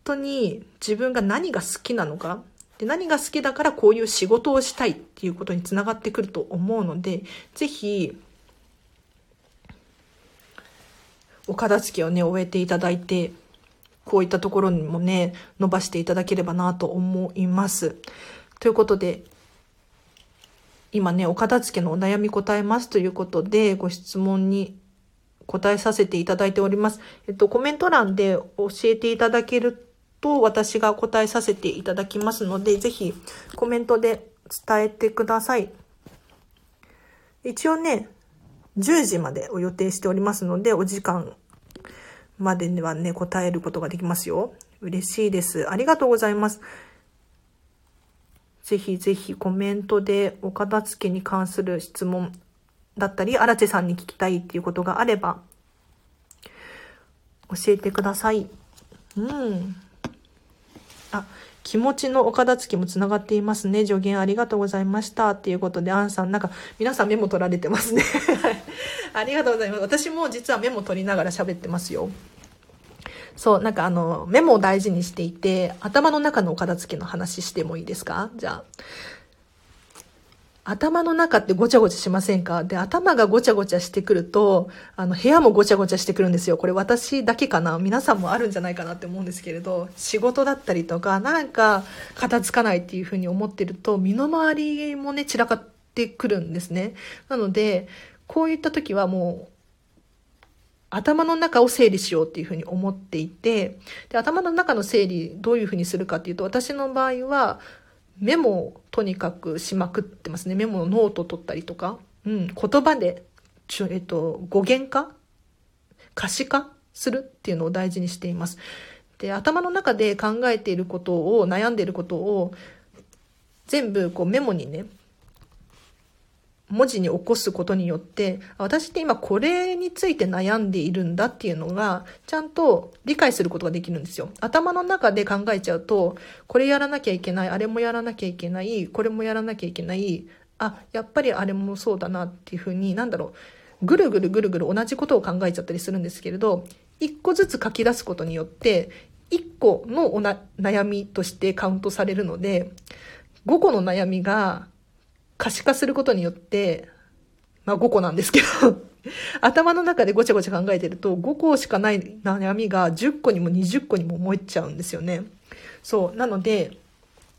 [SPEAKER 1] 当に自分が何が好きなのか、で何が好きだからこういう仕事をしたいっていうことにつながってくると思うので、ぜひ、お片付けをね、終えていただいて、こういったところにもね、伸ばしていただければなと思います。ということで、今ね、お片付けのお悩み答えますということで、ご質問に答えさせていただいております。えっと、コメント欄で教えていただけると、私が答えさせていただきますので、ぜひコメントで伝えてください。一応ね、10時までを予定しておりますので、お時間までにはね、答えることができますよ。嬉しいです。ありがとうございます。ぜひぜひコメントでお片付けに関する質問だったり、荒地さんに聞きたいっていうことがあれば、教えてください。うん。あ、気持ちのお片付けもつながっていますね。助言ありがとうございました。っていうことで、アンさん、なんか、皆さんメモ取られてますね。ありがとうございます。私も実はメモ取りながら喋ってますよ。そう、なんかあの、メモを大事にしていて、頭の中のお片付けの話してもいいですか？じゃあ。頭の中ってごちゃごちゃしませんか？で、頭がごちゃごちゃしてくると、あの、部屋もごちゃごちゃしてくるんですよ。これ私だけかな？皆さんもあるんじゃないかなって思うんですけれど、仕事だったりとか、なんか、片付かないっていうふうに思ってると、身の回りもね、散らかってくるんですね。なので、こういった時はもう、頭の中を整理しようっていうふうに思っていて、で、頭の中の整理どういうふうにするかっていうと、私の場合は、メモをとにかくしまくってますね。メモのノート取ったりとか、うん、言葉で、ちょ、えっと、語源化？可視化するっていうのを大事にしています。で、頭の中で考えていることを、悩んでいることを、全部こうメモにね、文字に起こすことによって、私って今これについて悩んでいるんだっていうのが、ちゃんと理解することができるんですよ。頭の中で考えちゃうと、これやらなきゃいけない、あれもやらなきゃいけない、これもやらなきゃいけない、あ、やっぱりあれもそうだなっていうふうに、なんだろう、ぐるぐるぐるぐる同じことを考えちゃったりするんですけれど、一個ずつ書き出すことによって、一個のおな悩みとしてカウントされるので、5個の悩みが可視化することによって、まあ5個なんですけど 頭の中でごちゃごちゃ考えてると、5個しかない悩みが10個にも20個にも思えちゃうんですよね。そう。なので、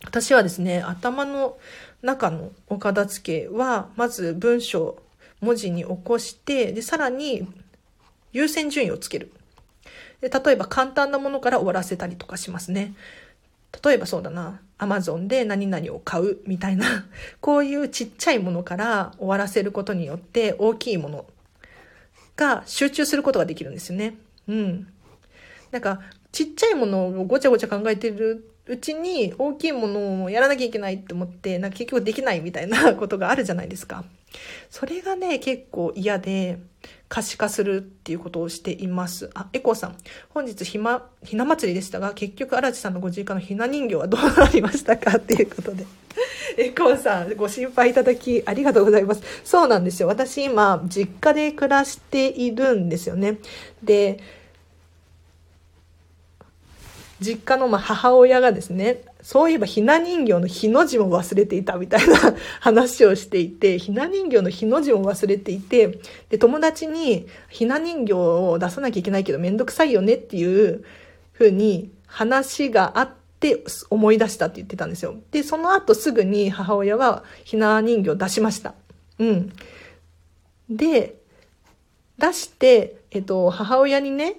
[SPEAKER 1] 私はですね、頭の中のお片付けは、まず文章、文字に起こして、で、さらに優先順位をつける。で、例えば簡単なものから終わらせたりとかしますね。例えばそうだな、アマゾンで何々を買うみたいな、こういうちっちゃいものから終わらせることによって大きいものが集中することができるんですよね。うん。なんか、ちっちゃいものをごちゃごちゃ考えてるうちに大きいものをやらなきゃいけないって思って、なんか結局できないみたいなことがあるじゃないですか。それがね、結構嫌で、可視化するっていうことをしています。あ、エコーさん。本日ひま、ひな祭りでしたが、結局荒地さんのご実家のひな人形はどうなりましたかっていうことで。エコーさん、ご心配いただきありがとうございます。そうなんですよ。私今、実家で暮らしているんですよね。で、実家のま母親がですね、そういえばひな人形のひの字も忘れていたみたいな話をしていて、ひな人形のひの字も忘れていて、で、友達にひな人形を出さなきゃいけないけどめんどくさいよねっていうふうに話があって思い出したって言ってたんですよ。で、その後すぐに母親はひな人形を出しました。うん。で、出して、えっと、母親にね、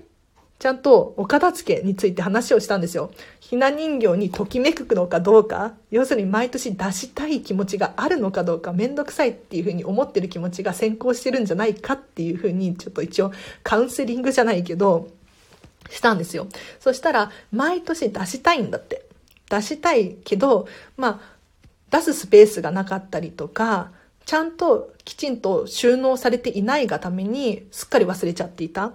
[SPEAKER 1] ちゃんとお片付けについて話をしたんですよ。ひな人形にときめくのかどうか、要するに毎年出したい気持ちがあるのかどうか、めんどくさいっていうふうに思ってる気持ちが先行してるんじゃないかっていうふうに、ちょっと一応カウンセリングじゃないけど、したんですよ。そしたら、毎年出したいんだって。出したいけど、まあ、出すスペースがなかったりとか、ちゃんときちんと収納されていないがためにすっかり忘れちゃっていた。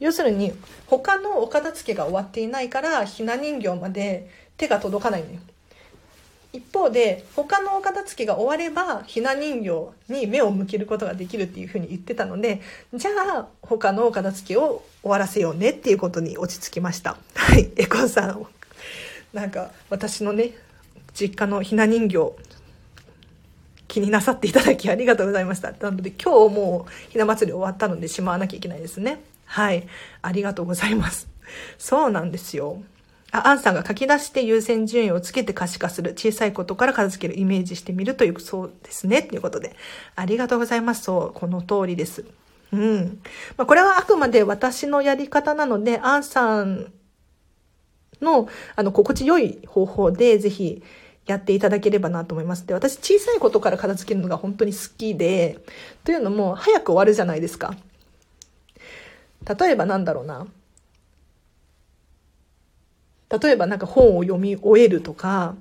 [SPEAKER 1] 要するに他のお片付けが終わっていないからひな人形まで手が届かないのよ。一方で他のお片付けが終わればひな人形に目を向けることができるっていうふうに言ってたのでじゃあ他のお片付けを終わらせようねっていうことに落ち着きましたはいエコさんなんか私のね実家のひな人形気になさっていただきありがとうございました。なので今日もうひな祭り終わったのでしまわなきゃいけないですね。はい。ありがとうございます。そうなんですよ。あ、アンさんが書き出して優先順位をつけて可視化する。小さいことから片付けるイメージしてみるという、そうですね。ということで。ありがとうございます。そう、この通りです。うん。まあ、これはあくまで私のやり方なので、アンさんの、あの、心地よい方法で、ぜひ、やっていただければなと思います。で、私小さいことから片付けるのが本当に好きで、というのも早く終わるじゃないですか。例えばなんだろうな。例えばなんか本を読み終えるとか、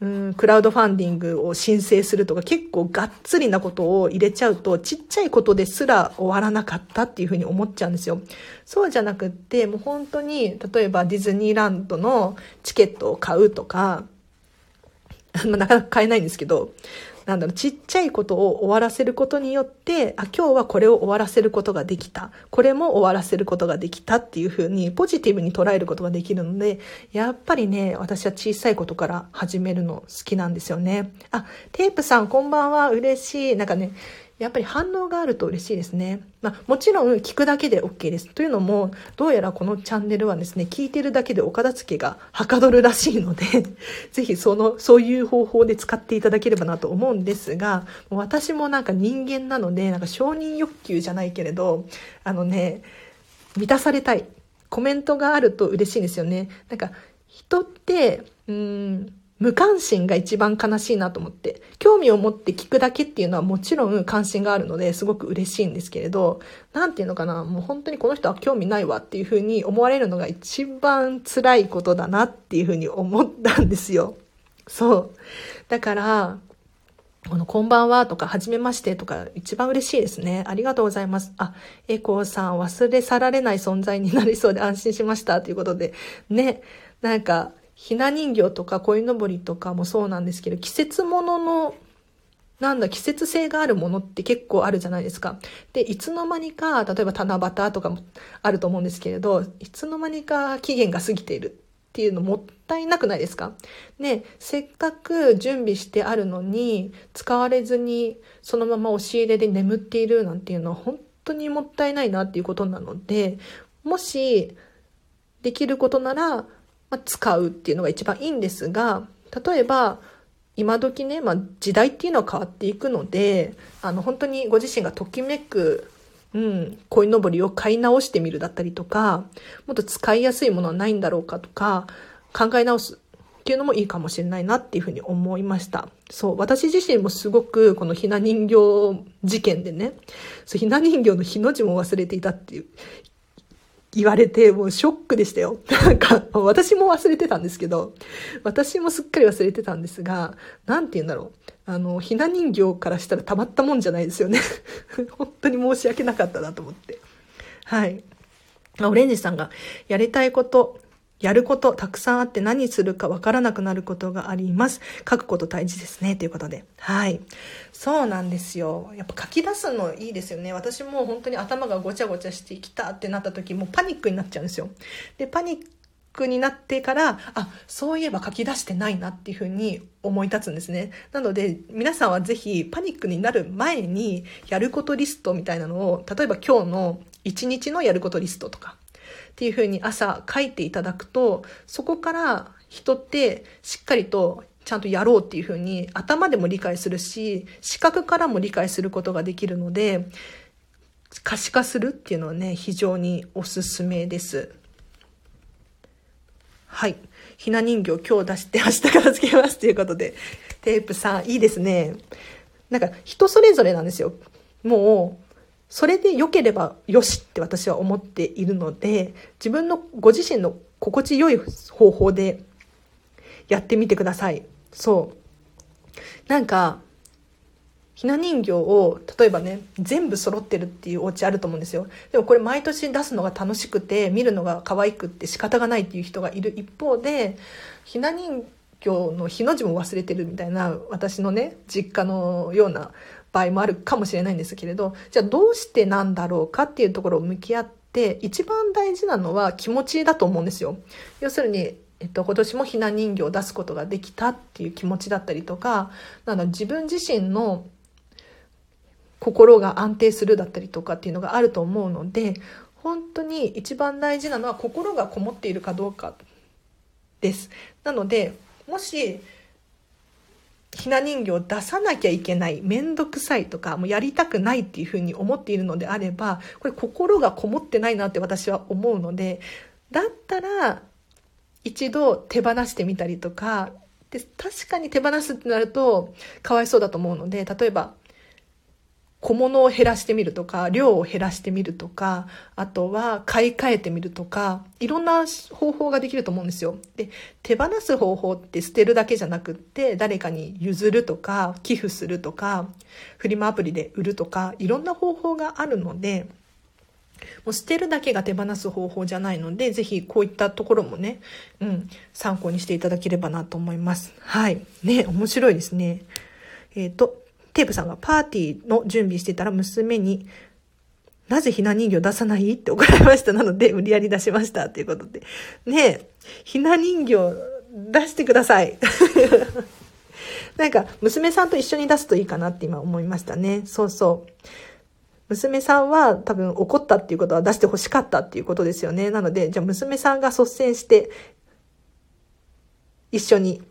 [SPEAKER 1] うん、クラウドファンディングを申請するとか結構がっつりなことを入れちゃうとちっちゃいことですら終わらなかったっていうふうに思っちゃうんですよ。そうじゃなくってもう本当に例えばディズニーランドのチケットを買うとか、なかなか変えないんですけど、なんだろう、ちっちゃいことを終わらせることによって、あ、今日はこれを終わらせることができた。これも終わらせることができたっていうふうに、ポジティブに捉えることができるので、やっぱりね、私は小さいことから始めるの好きなんですよね。あ、テープさんこんばんは、嬉しい。なんかね、やっぱり反応があると嬉しいですね。まあ、もちろん聞くだけで OK です。というのも、どうやらこのチャンネルはですね、聞いてるだけでお片付けがはかどるらしいので、ぜひその、そういう方法で使っていただければなと思うんですが、も私もなんか人間なので、なんか承認欲求じゃないけれど、あのね、満たされたい。コメントがあると嬉しいんですよね。なんか、人って、うーん、無関心が一番悲しいなと思って、興味を持って聞くだけっていうのはもちろん関心があるのですごく嬉しいんですけれど、なんていうのかな、もう本当にこの人は興味ないわっていうふうに思われるのが一番辛いことだなっていうふうに思ったんですよ。そう。だから、この、こんばんはとか、はじめましてとか、一番嬉しいですね。ありがとうございます。あ、エコーさん、忘れ去られない存在になりそうで安心しましたということで、ね、なんか、ひな人形とか鯉のぼりとかもそうなんですけど、季節物のなんだ、季節性があるものって結構あるじゃないですか。で、いつの間にか、例えば七夕とかもあると思うんですけれど、いつの間にか期限が過ぎているっていうのもったいなくないですか？ね、せっかく準備してあるのに、使われずにそのまま押し入れで眠っているなんていうのは本当にもったいないなっていうことなので、もしできることなら、使うっていうのが一番いいんですが、例えば、今時ね、まあ、時代っていうのは変わっていくので、あの、本当にご自身がときめく、うん、鯉のぼりを買い直してみるだったりとか、もっと使いやすいものはないんだろうかとか、考え直すっていうのもいいかもしれないなっていうふうに思いました。そう、私自身もすごくこのひな人形事件でね、そうひな人形のひの字も忘れていたっていう言われて、もうショックでしたよ。なんか、私も忘れてたんですけど、私もすっかり忘れてたんですが、なんて言うんだろう。あの、ひな人形からしたらたまったもんじゃないですよね。本当に申し訳なかったなと思って。はい。オレンジさんが、やりたいこと、やることたくさんあって何するかわからなくなることがあります。書くこと大事ですね。ということで。はい。そうなんですよ。やっぱ書き出すのいいですよね。私も本当に頭がごちゃごちゃしてきたってなった時もパニックになっちゃうんですよ。で、パニックになってから、あ、そういえば書き出してないなっていうふうに思い立つんですね。なので、皆さんはぜひパニックになる前にやることリストみたいなのを、例えば今日の1日のやることリストとか、っていうふうに朝書いていただくと、そこから人ってしっかりとちゃんとやろうっていうふうに頭でも理解するし、視覚からも理解することができるので、可視化するっていうのはね、非常におすすめです。はい。ひな人形今日出して明日から付けますということで、テープさん、いいですね。なんか人それぞれなんですよ。もう、それで良ければよしって私は思っているので、自分のご自身の心地よい方法でやってみてください。そう。なんか、ひな人形を、例えばね、全部揃ってるっていうお家あると思うんですよ。でもこれ毎年出すのが楽しくて、見るのが可愛くって仕方がないっていう人がいる一方で、ひな人形の日の字も忘れてるみたいな、私のね、実家のような場合もあるかもしれないんですけれど、じゃあどうしてなんだろうかっていうところを向き合って、一番大事なのは気持ちだと思うんですよ。要するに、えっと、今年もひな人形を出すことができたっていう気持ちだったりとか、なんだ自分自身の心が安定するだったりとかっていうのがあると思うので、本当に一番大事なのは心がこもっているかどうかです。なので、もしひな人形を出さなきゃいけない、めんどくさいとか、もうやりたくないっていうふうに思っているのであれば、これ心がこもってないなって私は思うので、だったら、一度手放してみたりとか、で、確かに手放すってなると、かわいそうだと思うので、例えば、小物を減らしてみるとか、量を減らしてみるとか、あとは買い替えてみるとか、いろんな方法ができると思うんですよ。で、手放す方法って捨てるだけじゃなくって、誰かに譲るとか、寄付するとか、フリマアプリで売るとか、いろんな方法があるので、もう捨てるだけが手放す方法じゃないので、ぜひこういったところもね、うん、参考にしていただければなと思います。はい。ね、面白いですね。えっ、ー、と、テープさんがパーティーの準備してたら娘に、なぜひな人形出さないって怒られました？なので、無理やり出しました。ということで。ねえ、ひな人形出してください。なんか、娘さんと一緒に出すといいかなって今思いましたね。そうそう。娘さんは多分怒ったっていうことは出して欲しかったっていうことですよね。なので、じゃあ娘さんが率先して、一緒に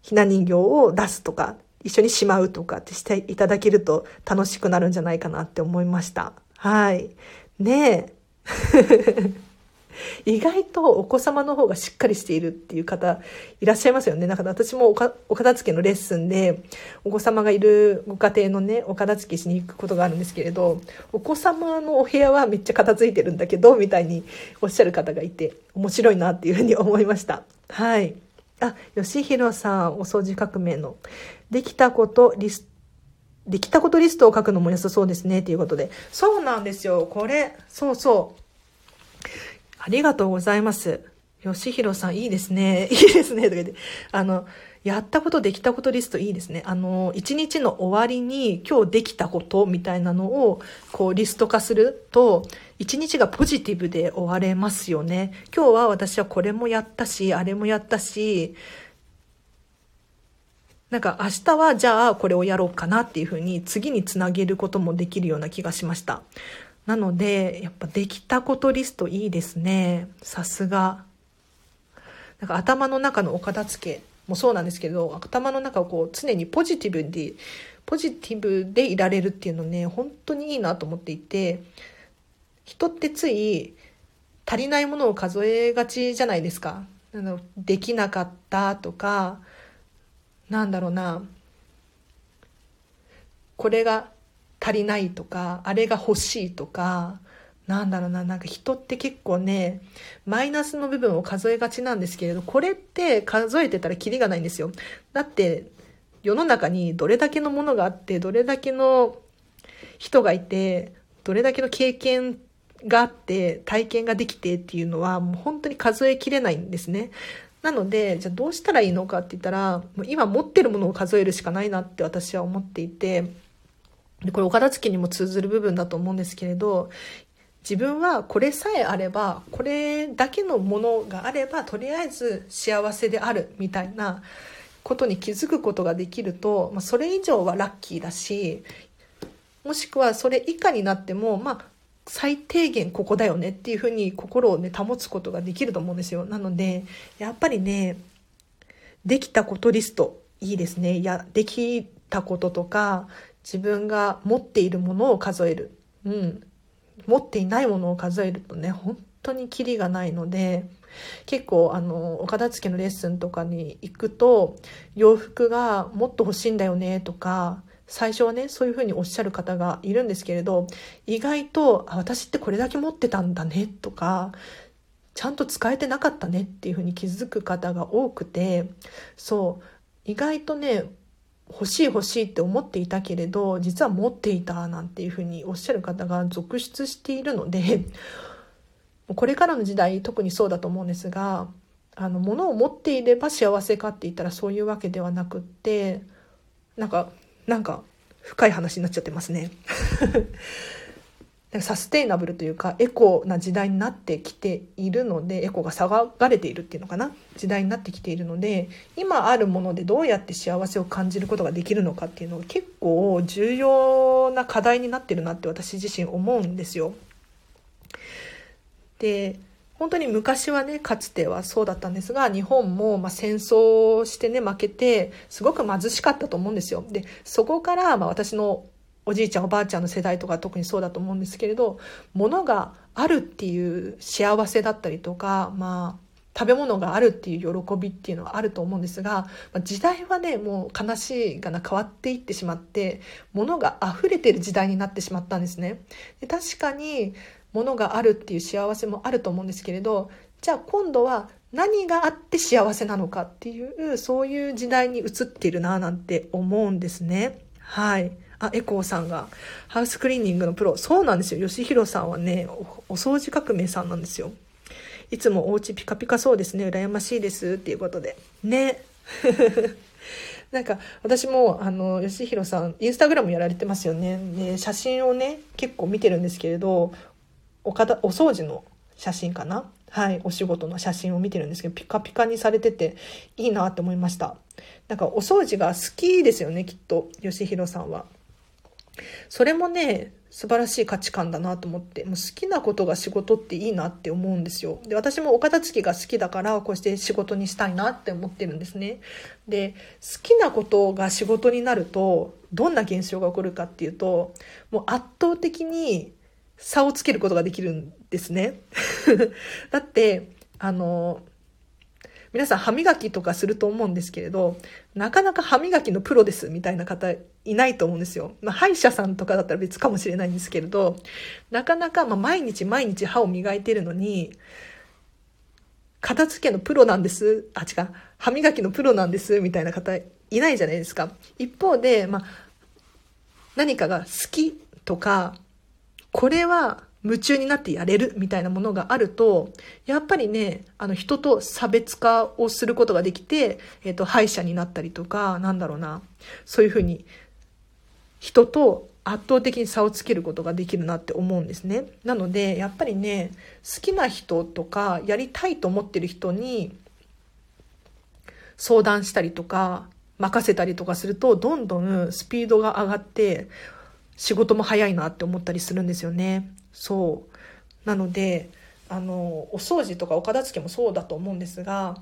[SPEAKER 1] ひな人形を出すとか、一緒にしまうとかってしていただけると楽しくなるんじゃないかなって思いました。はい。ねえ。意外とお子様の方がしっかりしているっていう方いらっしゃいますよね。なんか私もお片付けのレッスンでお子様がいるご家庭のね、お片付けしに行くことがあるんですけれど、お子様のお部屋はめっちゃ片付いてるんだけど、みたいにおっしゃる方がいて面白いなっていうふうに思いました。はい。あ、吉弘さん、お掃除革命の。できたことリスト、できたことリストを書くのも良さそうですね、ということで。そうなんですよ。これ、そうそう。ありがとうございます。吉弘さん、いいですね。いいですね。とか言って。あの、やったこと、できたことリストいいですね。あの、一日の終わりに今日できたことみたいなのを、こう、リスト化すると、一日がポジティブで終われますよね。今日は私はこれもやったし、あれもやったし、なんか明日はじゃあこれをやろうかなっていうふうに次につなげることもできるような気がしました。なので、やっぱできたことリストいいですね。さすが。なんか頭の中のお片付けもそうなんですけど、頭の中をこう常にポジティブで、ポジティブでいられるっていうのね、本当にいいなと思っていて、人ってつい足りないものを数えがちじゃないですか。できなかったとか、なんだろうな、これが足りないとか、あれが欲しいとか、なんだろうな、なんか人って結構ね、マイナスの部分を数えがちなんですけれど、これって数えてたらキリがないんですよ。だって、世の中にどれだけのものがあって、どれだけの人がいて、どれだけの経験があって、体験ができてっていうのは、もう本当に数えきれないんですね。なので、じゃあどうしたらいいのかって言ったら、もう今持ってるものを数えるしかないなって私は思っていて、これお片付けにも通ずる部分だと思うんですけれど、自分はこれさえあれば、これだけのものがあれば、とりあえず幸せであるみたいなことに気づくことができると、まあ、それ以上はラッキーだし、もしくはそれ以下になっても、まあ、最低限ここだよねっていうふうに心をね、保つことができると思うんですよ。なので、やっぱりね、できたことリスト、いいですね。いや、できたこととか、自分が持っているものを数える。うん。持っていないものを数えるとね、本当にキリがないので、結構あの、お片付けのレッスンとかに行くと、洋服がもっと欲しいんだよねとか、最初はね、そういうふうにおっしゃる方がいるんですけれど、意外と、私ってこれだけ持ってたんだねとか、ちゃんと使えてなかったねっていうふうに気づく方が多くて、そう、意外とね、欲しい欲しいって思っていたけれど、実は持っていたなんていうふうにおっしゃる方が続出しているので、これからの時代特にそうだと思うんですが、あの、物を持っていれば幸せかって言ったらそういうわけではなくって、なんかなんか深い話になっちゃってますね。サステイナブルというかエコな時代になってきているのでエコが騒がれているっていうのかな？時代になってきているので今あるものでどうやって幸せを感じることができるのかっていうのは結構重要な課題になってるなって私自身思うんですよ。で本当に昔はね、かつてはそうだったんですが、日本もま戦争してね、負けて、すごく貧しかったと思うんですよ。で、そこからま私のおじいちゃんおばあちゃんの世代とか特にそうだと思うんですけれど、物があるっていう幸せだったりとか、まあ、食べ物があるっていう喜びっていうのはあると思うんですが、時代はね、もう悲しいがな変わっていってしまって、物が溢れてる時代になってしまったんですね。で確かに、ものがあるっていう幸せもあると思うんですけれどじゃあ今度は何があって幸せなのかっていうそういう時代に移っているななんて思うんですね。はい。あエコーさんが。ハウスクリーニングのプロ。そうなんですよ。吉弘さんはねお掃除革命さんなんですよ。いつもお家ピカピカそうですね。羨ましいですっていうことで。ね。なんか私もあの吉弘さんインスタグラムやられてますよね。で写真をね結構見てるんですけれどおかお掃除の写真かな？はい、お仕事の写真を見てるんですけど、ピカピカにされてていいなって思いました。なんかお掃除が好きですよね、きっと、吉弘さんは。それもね、素晴らしい価値観だなと思って、もう好きなことが仕事っていいなって思うんですよ。で、私もお片付けが好きだから、こうして仕事にしたいなって思ってるんですね。で、好きなことが仕事になると、どんな現象が起こるかっていうと、もう圧倒的に差をつけることができるんですね。だって、あの、皆さん歯磨きとかすると思うんですけれど、なかなか歯磨きのプロですみたいな方いないと思うんですよ。まあ、歯医者さんとかだったら別かもしれないんですけれど、なかなかま毎日毎日歯を磨いてるのに、片付けのプロなんです、あ、違う、歯磨きのプロなんです、みたいな方いないじゃないですか。一方で、まあ、何かが好きとか、これは夢中になってやれるみたいなものがあると、やっぱりね、あの人と差別化をすることができて、えっ、ー、と、敗者になったりとか、なんだろうな、そういうふうに人と圧倒的に差をつけることができるなって思うんですね。なので、やっぱりね、好きな人とか、やりたいと思ってる人に相談したりとか、任せたりとかすると、どんどんスピードが上がって、仕事も早いなって思ったりするんですよね。そう。なので、あの、お掃除とかお片付けもそうだと思うんですが、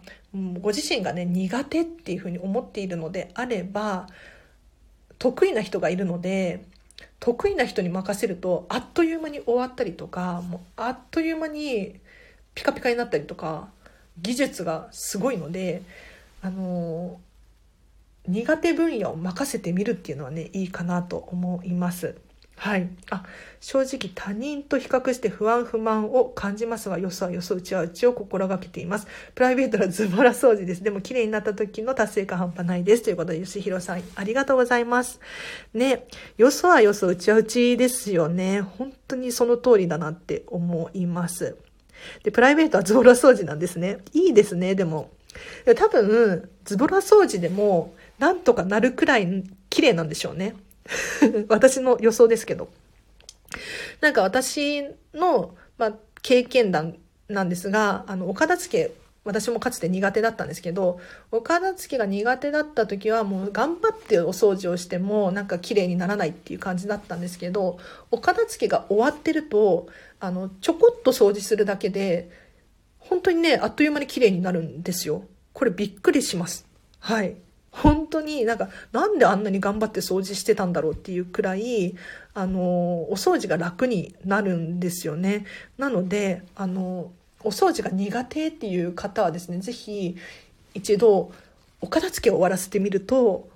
[SPEAKER 1] ご自身がね、苦手っていうふうに思っているのであれば、得意な人がいるので、得意な人に任せると、あっという間に終わったりとか、もうあっという間にピカピカになったりとか、技術がすごいので、あの、苦手分野を任せてみるっていうのはね、いいかなと思います。はい。あ、正直他人と比較して不安不満を感じますが、よそはよそ、うちはうちを心がけています。プライベートなズボラ掃除です。でも綺麗になった時の達成感半端ないです。ということで、吉弘さん、ありがとうございます。ね、よそはよそ、うちはうちですよね。本当にその通りだなって思います。で、プライベートはズボラ掃除なんですね。いいですね、でも。多分、ズボラ掃除でも、なんとかなるくらい綺麗なんでしょうね。私の予想ですけど。なんか私の、まあ、経験談なんですが、あの、お片付け、私もかつて苦手だったんですけど、お片付けが苦手だった時はもう頑張ってお掃除をしてもなんか綺麗にならないっていう感じだったんですけど、お片付けが終わってると、あの、ちょこっと掃除するだけで、本当にね、あっという間に綺麗になるんですよ。これびっくりします。はい。本当になんかなんであんなに頑張って掃除してたんだろうっていうくらいあのお掃除が楽になるんですよね。なのであのお掃除が苦手っていう方はですね是非一度お片付けを終わらせてみると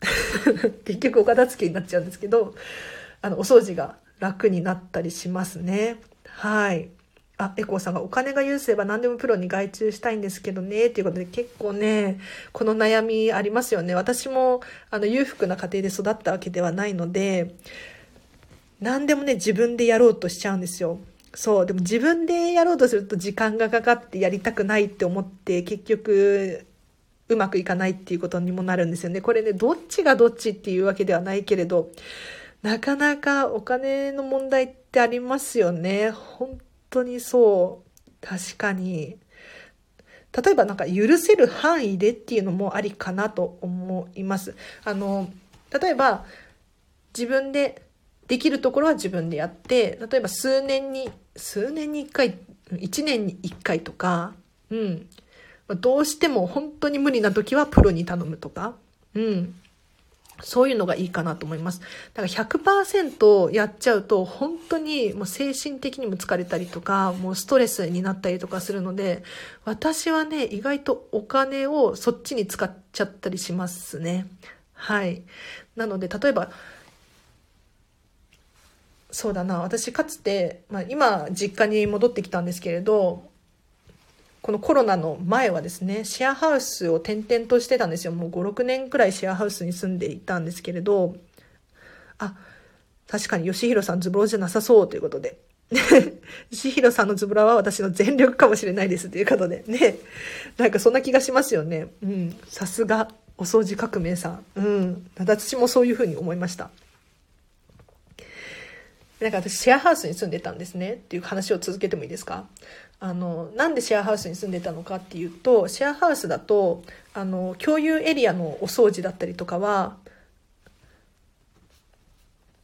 [SPEAKER 1] 結局お片付けになっちゃうんですけどあのお掃除が楽になったりしますね。はい。あ、エコーさんがお金が優勢ば何でもプロに外注したいんですけどね、っていうことで結構ね、この悩みありますよね。私も、あの、裕福な家庭で育ったわけではないので、何でもね、自分でやろうとしちゃうんですよ。そう。でも自分でやろうとすると時間がかかってやりたくないって思って、結局、うまくいかないっていうことにもなるんですよね。これね、どっちがどっちっていうわけではないけれど、なかなかお金の問題ってありますよね。本当にそう。確かに。例えばなんか許せる範囲でっていうのもありかなと思います。あの、例えば自分でできるところは自分でやって、例えば数年に、数年に一回、一年に一回とか、うん。どうしても本当に無理な時はプロに頼むとか、うん。そういうのがいいかなと思います。だから100%やっちゃうと本当にもう精神的にも疲れたりとか、もうストレスになったりとかするので、私はね、意外とお金をそっちに使っちゃったりしますね。はい。なので、例えば、そうだな、私かつて、まあ今実家に戻ってきたんですけれど、このコロナの前はですね、シェアハウスを転々としてたんですよ。もう5、6年くらいシェアハウスに住んでいたんですけれど、あ、確かに吉弘さんズボラじゃなさそうということで。吉弘さんのズボラは私の全力かもしれないですということでね。なんかそんな気がしますよね。うん。さすが、お掃除革命さん。うん。私もそういうふうに思いました。なんか私シェアハウスに住んでたんですねっていう話を続けてもいいですか？あのなんでシェアハウスに住んでたのかっていうとシェアハウスだとあの共有エリアのお掃除だったりとかは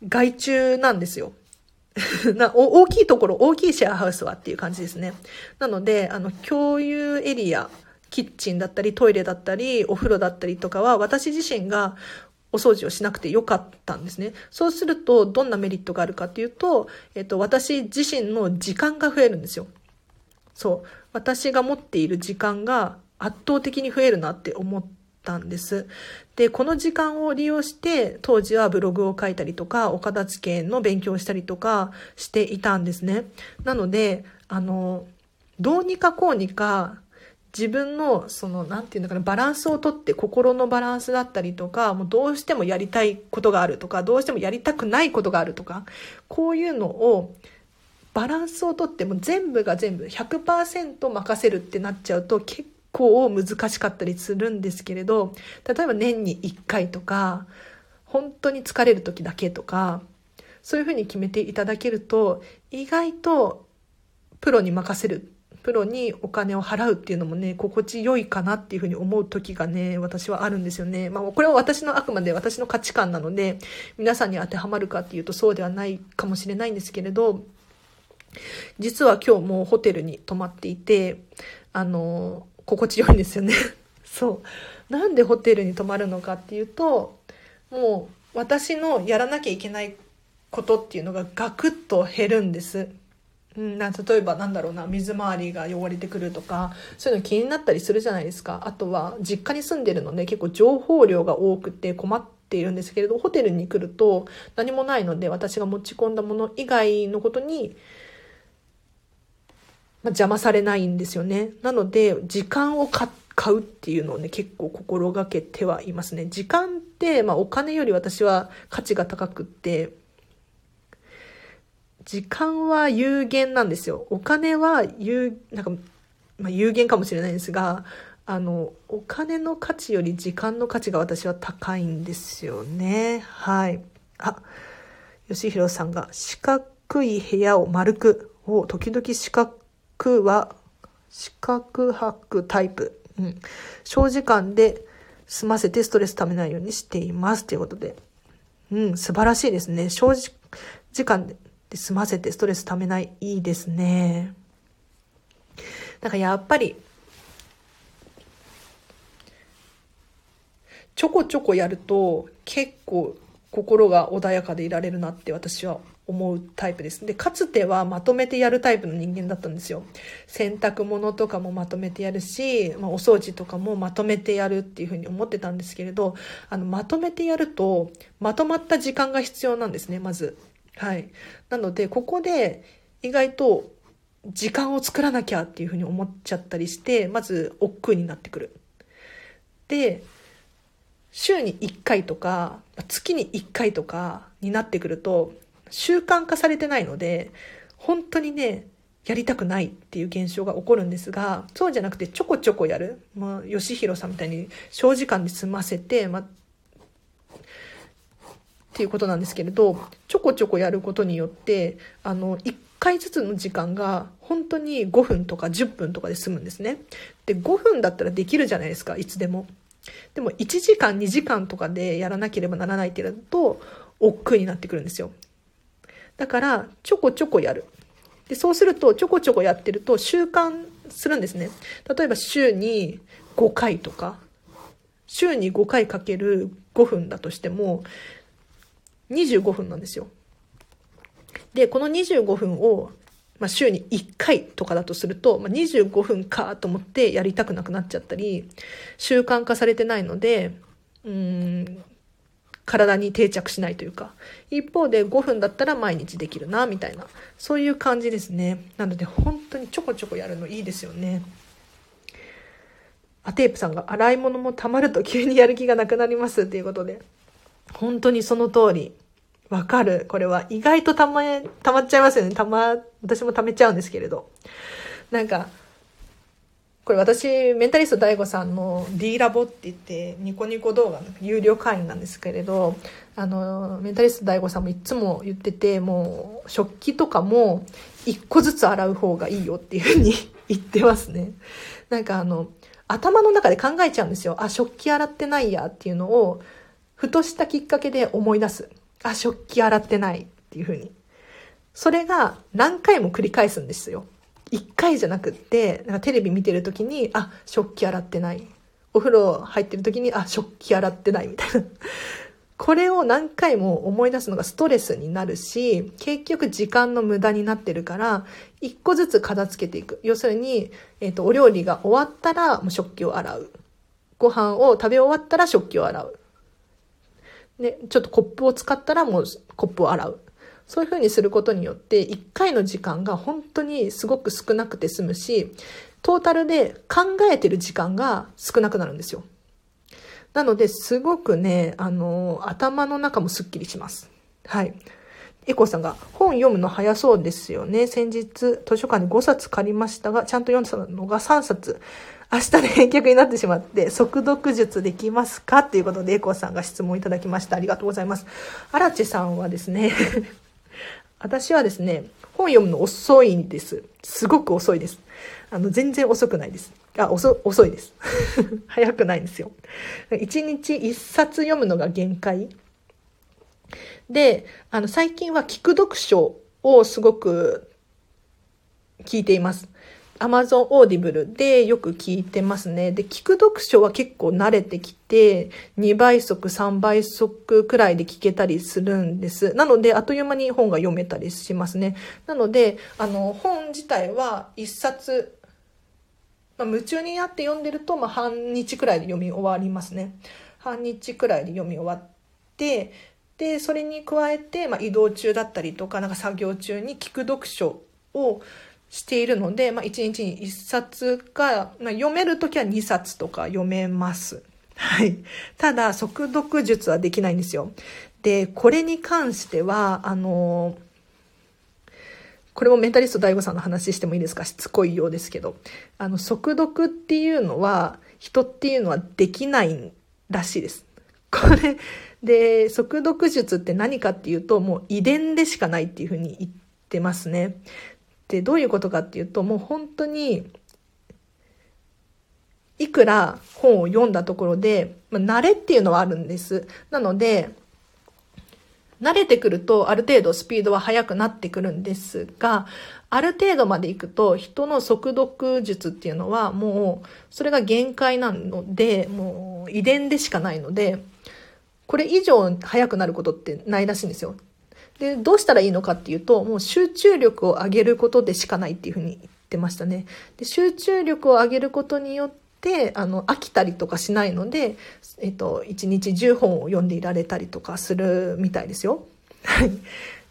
[SPEAKER 1] 外注なんですよ。な大きいところ、大きいシェアハウスはっていう感じですね。なので、あの、共有エリア、キッチンだったり、トイレだったり、お風呂だったりとかは、私自身がお掃除をしなくてよかったんですね。そうすると、どんなメリットがあるかっていうと、えっと、私自身の時間が増えるんですよ。そう。私が持っている時間が圧倒的に増えるなって思ったんです。で、この時間を利用して、当時はブログを書いたりとか、お片付けの勉強をしたりとかしていたんですね。なので、あの、どうにかこうにか、自分の、その、なんていうのかな、バランスをとって、心のバランスだったりとか、もうどうしてもやりたいことがあるとか、どうしてもやりたくないことがあるとか、こういうのを、バランスをとっても全部が全部100%任せるってなっちゃうと結構難しかったりするんですけれど例えば年に1回とか本当に疲れる時だけとかそういうふうに決めていただけると意外とプロに任せるプロにお金を払うっていうのもね心地よいかなっていうふうに思う時がね私はあるんですよね。まあこれは私のあくまで私の価値観なので皆さんに当てはまるかっていうとそうではないかもしれないんですけれど実は今日もホテルに泊まっていてあの心地よいんですよね。そう。なんでホテルに泊まるのかっていうともう私のやらなきゃいけないことっていうのがガクッと減るんです。うん、な例えばなんだろうな水回りが汚れてくるとかそういうの気になったりするじゃないですかあとは実家に住んでるので結構情報量が多くて困っているんですけれどホテルに来ると何もないので私が持ち込んだもの以外のことに、まあ、邪魔されないんですよねなので時間を買うっていうのをね結構心がけてはいますね時間って、まあ、お金より私は価値が高くって時間は有限なんですよ。お金は有、なんか、まあ、有限かもしれないんですが、あの、お金の価値より時間の価値が私は高いんですよね。はい。あ、吉弘さんが四角い部屋を丸く、を時々四角は四角くタイプ。うん。長時間で済ませてストレスためないようにしています。ということで。うん、素晴らしいですね。長時間で済ませてストレスためない、いいですね。なんかやっぱり、ちょこちょこやると結構心が穏やかでいられるなって私は思うタイプです。で、かつてはまとめてやるタイプの人間だったんですよ。洗濯物とかもまとめてやるし、まあ、お掃除とかもまとめてやるっていうふうに思ってたんですけれど、あの、まとめてやると、まとまった時間が必要なんですね、まず。はい。なので、ここで意外と時間を作らなきゃっていうふうに思っちゃったりして、まず億劫になってくる。で、週に1回とか、月に1回とかになってくると、習慣化されてないので、本当にね、やりたくないっていう現象が起こるんですが、そうじゃなくてちょこちょこやる。まあ、吉弘さんみたいに長時間で済ませて、まあ、っていうことなんですけれど、ちょこちょこやることによって、あの、1回ずつの時間が本当に5分とか10分とかで済むんですね。で、5分だったらできるじゃないですか、いつでも。でも1時間、2時間とかでやらなければならないっていうと、億劫になってくるんですよ。だから、ちょこちょこやる。で、そうすると、ちょこちょこやってると習慣するんですね。例えば週に5回とか、週に5回かける5分だとしても、25分なんですよ。で、この25分を、まあ、週に1回とかだとすると、まあ、25分かと思ってやりたくなくなっちゃったり、習慣化されてないので、うん、体に定着しないというか、一方で5分だったら毎日できるな、みたいな、そういう感じですね。なので本当にちょこちょこやるのいいですよね。アテープさんが洗い物も溜まると急にやる気がなくなりますっていうことで。本当にその通り。わかる。これは意外とたま、たまっちゃいますよね。たま、私もためちゃうんですけれど。なんか、これ私、メンタリスト DAIGO さんの D ラボって言って、ニコニコ動画の有料会員なんですけれど、あの、メンタリスト DAIGO さんもいつも言ってて、もう、食器とかも一個ずつ洗う方がいいよっていうふうに 言ってますね。なんかあの、頭の中で考えちゃうんですよ。あ、食器洗ってないやっていうのを、ふとしたきっかけで思い出す。あ、食器洗ってないっていうふうに。それが何回も繰り返すんですよ。一回じゃなくって、なんかテレビ見てる時に、あ、食器洗ってない。お風呂入ってる時に、あ、食器洗ってないみたいな。これを何回も思い出すのがストレスになるし、結局時間の無駄になってるから、一個ずつ片付けていく。要するに、えっ、ー、と、お料理が終わったらもう食器を洗う。ご飯を食べ終わったら食器を洗う。で、ちょっとコップを使ったらもうコップを洗う。そういうふうにすることによって、1回の時間が本当にすごく少なくて済むし、トータルで考えてる時間が少なくなるんですよ。なので、すごくね、あの、頭の中もスッキリします。はい。エコさんが本読むの早そうですよね。先日図書館で5冊借りましたが、ちゃんと読んだのが3冊。明日で返却になってしまって、速読術できますか？っていうことでエコさんが質問いただきました。ありがとうございます。荒地さんはですね私はですね、本読むの遅いんです。すごく遅いです。あの、全然遅くないです。あ、遅、遅いです。早くないんですよ。一日一冊読むのが限界。で、あの、最近は聞く読書をすごく聞いています。Amazon Audible でよく聞いてますね。で、聞く読書は結構慣れてきて、2倍速、3倍速くらいで聞けたりするんです。なので、あっという間に本が読めたりしますね。なので、あの、本自体は1冊、まあ、夢中になって読んでると、まあ、半日くらいで読み終わりますね。半日くらいで読み終わって、で、それに加えて、まあ、移動中だったりとか、なんか作業中に聞く読書をしているので、まあ、1日に1冊か、まあ、読めるときは2冊とか読めます。はい。ただ、速読術はできないんですよ。で、これに関しては、あのこれもメンタリスト DAIGO さんの話してもいいですか？しつこいようですけど。あの、速読っていうのは、人っていうのはできないらしいです。これ、で、速読術って何かっていうと、もう遺伝でしかないっていうふうに言ってますね。で、どういうことかっていうと、もう本当に、いくら本を読んだところで、まあ、慣れっていうのはあるんです。なので、慣れてくるとある程度スピードは速くなってくるんですが、ある程度まで行くと人の速読術っていうのはもうそれが限界なので、もう遺伝でしかないので、これ以上速くなることってないらしいんですよ。で、どうしたらいいのかっていうと、もう集中力を上げることでしかないっていうふうに言ってましたね。で集中力を上げることによって、あの、飽きたりとかしないので、えっと、1日10本を読んでいられたりとかするみたいですよ。はい。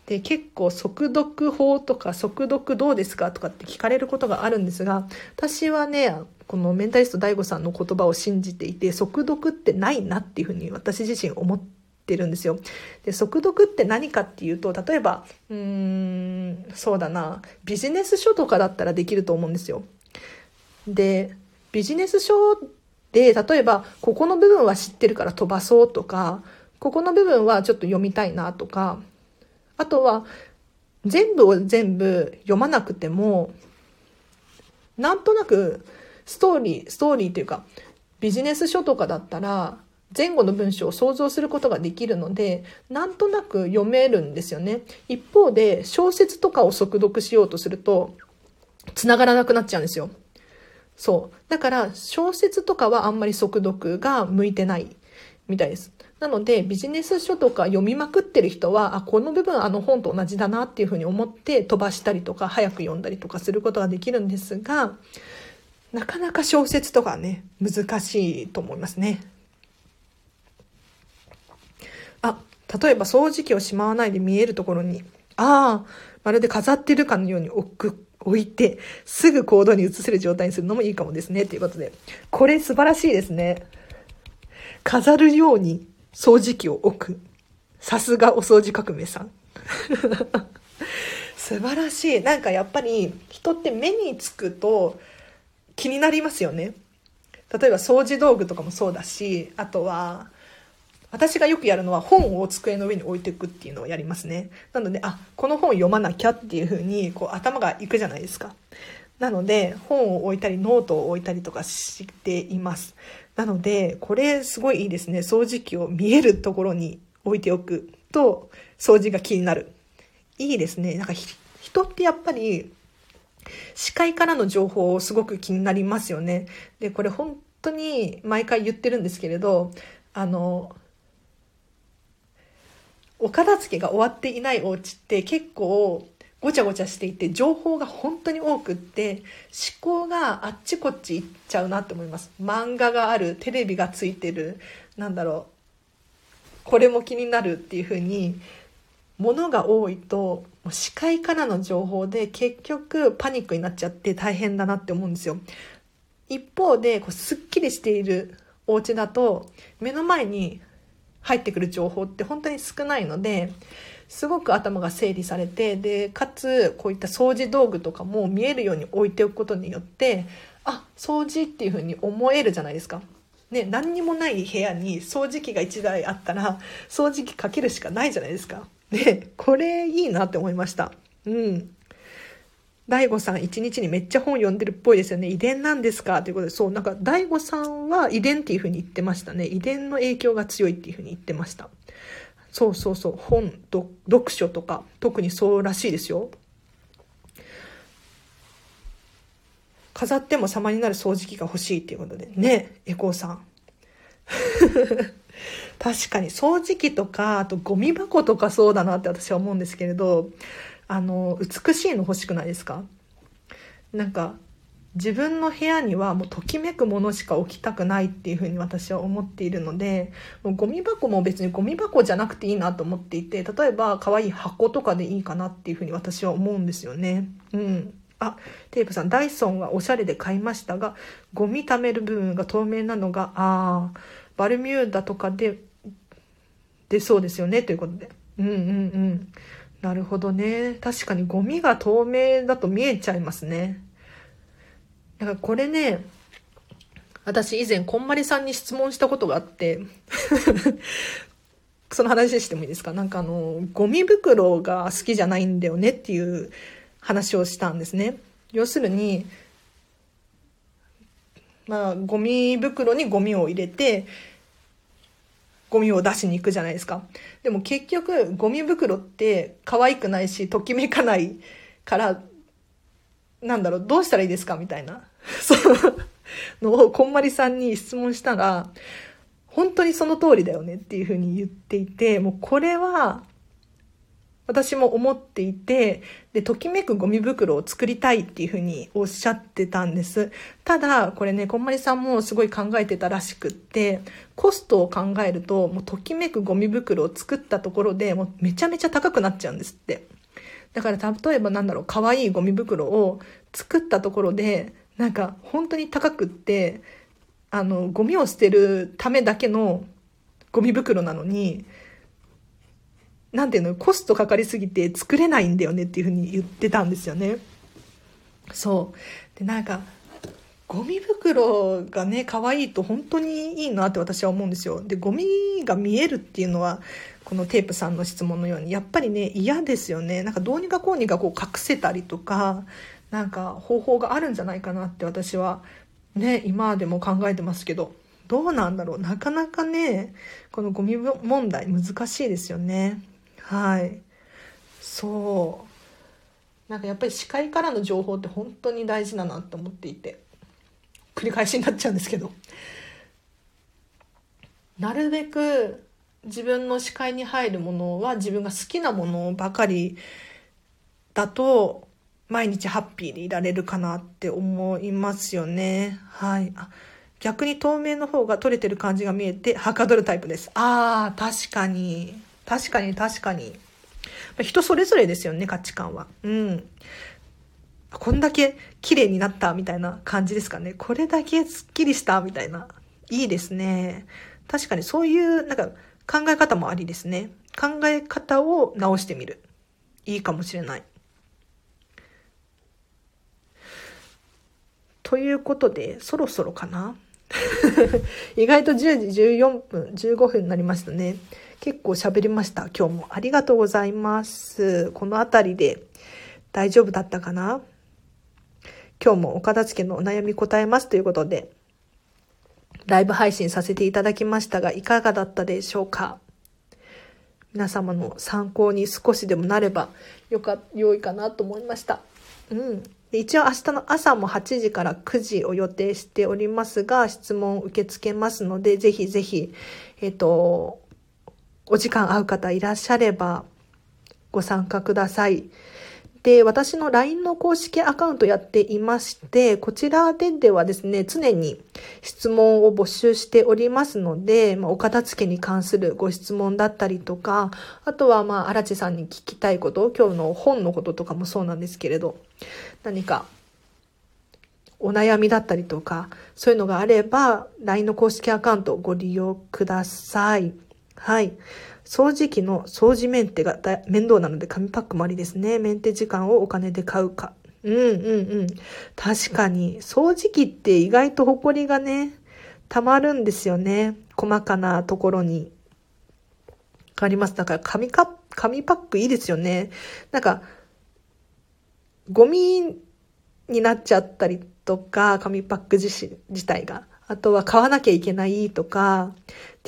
[SPEAKER 1] で、結構速読法とか速読どうですかとかって聞かれることがあるんですが、私はね、このメンタリスト DAIGO さんの言葉を信じていて、速読ってないなっていうふうに私自身思っててるんですよ。で、速読って何かっていうと、例えば、うーん、そうだな、ビジネス書とかだったらできると思うんですよ。で、ビジネス書で、例えば、ここの部分は知ってるから飛ばそうとか、ここの部分はちょっと読みたいなとか、あとは、全部を全部読まなくても、なんとなくストーリー、ストーリーというか、ビジネス書とかだったら、前後の文章を想像することができるので、なんとなく読めるんですよね。一方で、小説とかを速読しようとすると、繋がらなくなっちゃうんですよ。そう。だから、小説とかはあんまり速読が向いてないみたいです。なので、ビジネス書とか読みまくってる人は、あ、この部分あの本と同じだなっていうふうに思って飛ばしたりとか、早く読んだりとかすることができるんですが、なかなか小説とかね、難しいと思いますね。あ、例えば掃除機をしまわないで見えるところに、ああ、まるで飾ってるかのように置く、置いて、すぐ行動に移せる状態にするのもいいかもですね。ということで。これ素晴らしいですね。飾るように掃除機を置く。さすがお掃除革命さん。素晴らしい。なんかやっぱり人って目につくと気になりますよね。例えば掃除道具とかもそうだし、あとは、私がよくやるのは本を机の上に置いていくっていうのをやりますね。なので、あ、この本読まなきゃっていう風に、こう頭がいくじゃないですか。なので、本を置いたり、ノートを置いたりとかしています。なので、これすごいいいですね。掃除機を見えるところに置いておくと、掃除が気になる。いいですね。なんか人ってやっぱり視界からの情報をすごく気になりますよね。で、これ本当に毎回言ってるんですけれど、あの、お片付けが終わっていないお家って結構ごちゃごちゃしていて情報が本当に多くって思考があっちこっち行っちゃうなって思います。漫画がある、テレビがついてる、なんだろう、これも気になるっていう風に物が多いと視界からの情報で結局パニックになっちゃって大変だなって思うんですよ。一方でこうすっきりしているお家だと目の前に入ってくる情報って本当に少ないのですごく頭が整理されてでかつこういった掃除道具とかも見えるように置いておくことによってあ掃除っていうふうに思えるじゃないですか。ね、何にもない部屋に掃除機が1台あったら掃除機かけるしかないじゃないですか。で、これいいなって思いました。うん。大悟さん一日にめっちゃ本読んでるっぽいですよね。遺伝なんですか？ということで、そう、なんか大悟さんは遺伝っていうふうに言ってましたね。遺伝の影響が強いっていうふうに言ってました。そうそうそう、本、読書とか、特にそうらしいですよ。飾っても様になる掃除機が欲しいっていうことで。ね、エコーさん。確かに掃除機とか、あとゴミ箱とかそうだなって私は思うんですけれど、あの、美しいの欲しくないですか？なんか、自分の部屋にはもうときめくものしか置きたくないっていうふうに私は思っているのでもうゴミ箱も別にゴミ箱じゃなくていいなと思っていて例えば可愛い箱とかでいいかなっていうふうに私は思うんですよね。うんあ、テープさん、ダイソンはおしゃれで買いましたが、ゴミ貯める部分が透明なのが、ああ、バルミューダとかで、でそうですよね、ということで。うんうんうん。なるほどね。確かにゴミが透明だと見えちゃいますね。だからこれね、私以前こんまりさんに質問したことがあって その話してもいいですか？なんかあの、ゴミ袋が好きじゃないんだよねっていう話をしたんですね。要するに、まあ、ゴミ袋にゴミを入れて、ゴミを出しに行くじゃないですか。でも結局、ゴミ袋って可愛くないし、ときめかないから、なんだろう、どうしたらいいですかみたいな。そののをこんまりさんに質問したら、本当にその通りだよねっていうふうに言っていて、もうこれは、私も思っていて、で、ときめくゴミ袋を作りたいっていうふうにおっしゃってたんです。ただ、これね、こんまりさんもすごい考えてたらしくって、コストを考えると、もうときめくゴミ袋を作ったところでもうめちゃめちゃ高くなっちゃうんですって。だから例えばなんだろう、可愛いゴミ袋を作ったところで、なんか本当に高くって、あの、ゴミを捨てるためだけのゴミ袋なのに、なんていうの、コストかかりすぎて作れないんだよねっていうふうに言ってたんですよね。そう。で、なんか、ゴミ袋がね、可愛いと本当にいいなって私は思うんですよ。で、ゴミが見えるっていうのは、このテープさんの質問のように、やっぱりね、嫌ですよね。なんかどうにかこうにかこう隠せたりとか、なんか方法があるんじゃないかなって私はね、今でも考えてますけど、どうなんだろう。なかなかね、このゴミ問題難しいですよね。はい。そう。なんかやっぱり視界からの情報って本当に大事だなと思っていて、繰り返しになっちゃうんですけど、なるべく自分の視界に入るものは自分が好きなものばかりだと毎日ハッピーでいられるかなって思いますよね。はい。あ逆に透明の方が取れてる感じが見えてはかどるタイプです。ああ、確かに。確かに確かに。人それぞれですよね、価値観は。うん。こんだけ綺麗になったみたいな感じですかね。これだけスッキリしたみたいな。いいですね。確かにそういうなんか考え方もありですね。考え方を直してみる。いいかもしれない。ということで、そろそろかな 意外と10時14分、15分になりましたね。結構喋りました。今日もありがとうございます。この辺りで大丈夫だったかな？今日もお片付けのお悩み答えますということで、ライブ配信させていただきましたが、いかがだったでしょうか？皆様の参考に少しでもなればよか、良いかなと思いました。うん。一応明日の朝も8時から9時を予定しておりますが、質問受け付けますので、ぜひぜひ、えっ、と、お時間合う方いらっしゃればご参加ください。で、私の LINE の公式アカウントやっていまして、こちらでではですね、常に質問を募集しておりますので、まあ、お片付けに関するご質問だったりとか、あとはまあ、荒地さんに聞きたいこと、今日の本のこととかもそうなんですけれど、何かお悩みだったりとか、そういうのがあれば、LINE の公式アカウントをご利用ください。はい。掃除機の掃除メンテが面倒なので紙パックもありですね。メンテ時間をお金で買うか。うんうんうん。確かに、掃除機って意外とホコリがね、溜まるんですよね。細かなところに。あります。だから紙カ紙パックいいですよね。なんか、ゴミになっちゃったりとか、紙パック自身自体が。あとは買わなきゃいけないとか、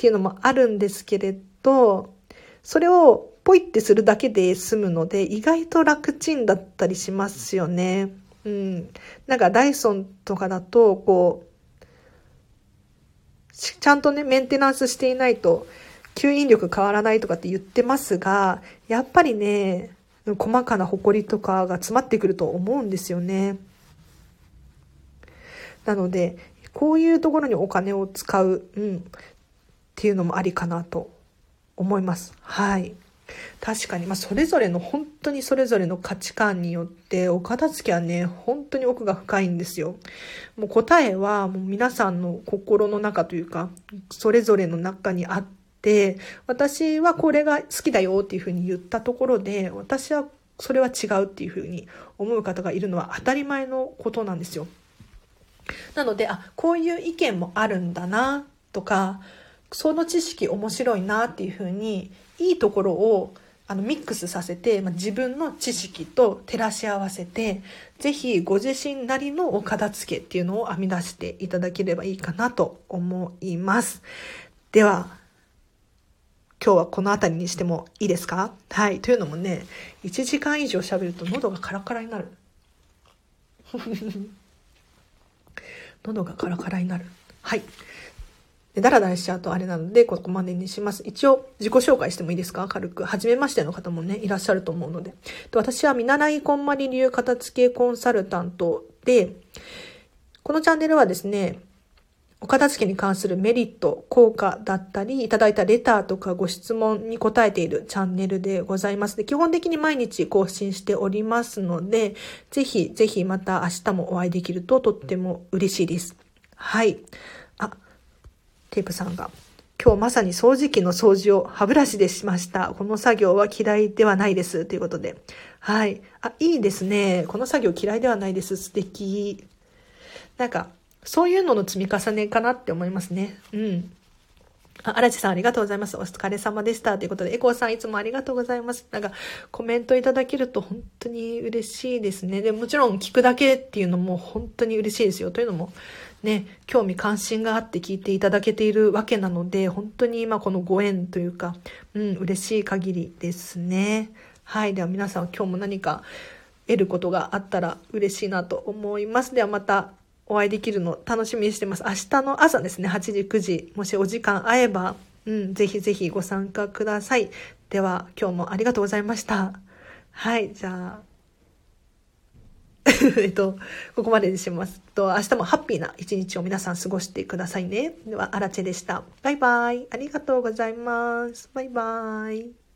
[SPEAKER 1] っていうのもあるんですけれど、それをポイってするだけで済むので、意外と楽ちんだったりしますよね。うん。なんかダイソンとかだと、こう、ちゃんとね、メンテナンスしていないと、吸引力変わらないとかって言ってますが、やっぱりね、細かな埃とかが詰まってくると思うんですよね。なので、こういうところにお金を使う、うん、っていうのもありかなと思います。はい。確かに、まあ、それぞれの、本当にそれぞれの価値観によって、お片付けはね、本当に奥が深いんですよ。もう答えは、もう皆さんの心の中というか、それぞれの中にあって、私はこれが好きだよっていうふうに言ったところで、私はそれは違うっていうふうに思う方がいるのは当たり前のことなんですよ。なので、あ、こういう意見もあるんだな、とか、その知識面白いなっていうふうにいいところをあのミックスさせて、まあ、自分の知識と照らし合わせて是非ご自身なりのお片付けっていうのを編み出していただければいいかなと思います。では今日はこの辺りにしてもいいですか？はい。というのもね、1時間以上喋ると喉がカラカラになる。喉がカラカラになる。はい。で、ダラダラしちゃうとあれなので、ここまでにします。一応、自己紹介してもいいですか？軽く。初めましての方もね、いらっしゃると思うので。で私は見習いこんまり流片付けコンサルタントで、このチャンネルはですね、お片付けに関するメリット、効果だったり、いただいたレターとかご質問に答えているチャンネルでございます。で基本的に毎日更新しておりますので、ぜひぜひまた明日もお会いできるととっても嬉しいです。はい。テープさんが。今日まさに掃除機の掃除を歯ブラシでしました。この作業は嫌いではないです。ということで。はい。あ、いいですね。この作業嫌いではないです。素敵。なんか、そういうのの積み重ねかなって思いますね。うん。あ、荒地さんありがとうございます。お疲れ様でした。ということで、エコーさんいつもありがとうございます。なんか、コメントいただけると本当に嬉しいですね。でもちろん聞くだけっていうのも本当に嬉しいですよ。というのも、ね、興味関心があって聞いていただけているわけなので、本当に今このご縁というか、うん、嬉しい限りですね。はい。では皆さん今日も何か得ることがあったら嬉しいなと思います。ではまたお会いできるの楽しみにしてます。明日の朝ですね、8時、9時、もしお時間合えば、うん、ぜひぜひご参加ください。では今日もありがとうございました。はい、じゃあ、えっと、ここまでにします。と、明日もハッピーな一日を皆さん過ごしてくださいね。では、アラチェでした。バイバイ。ありがとうございます。バイバイ。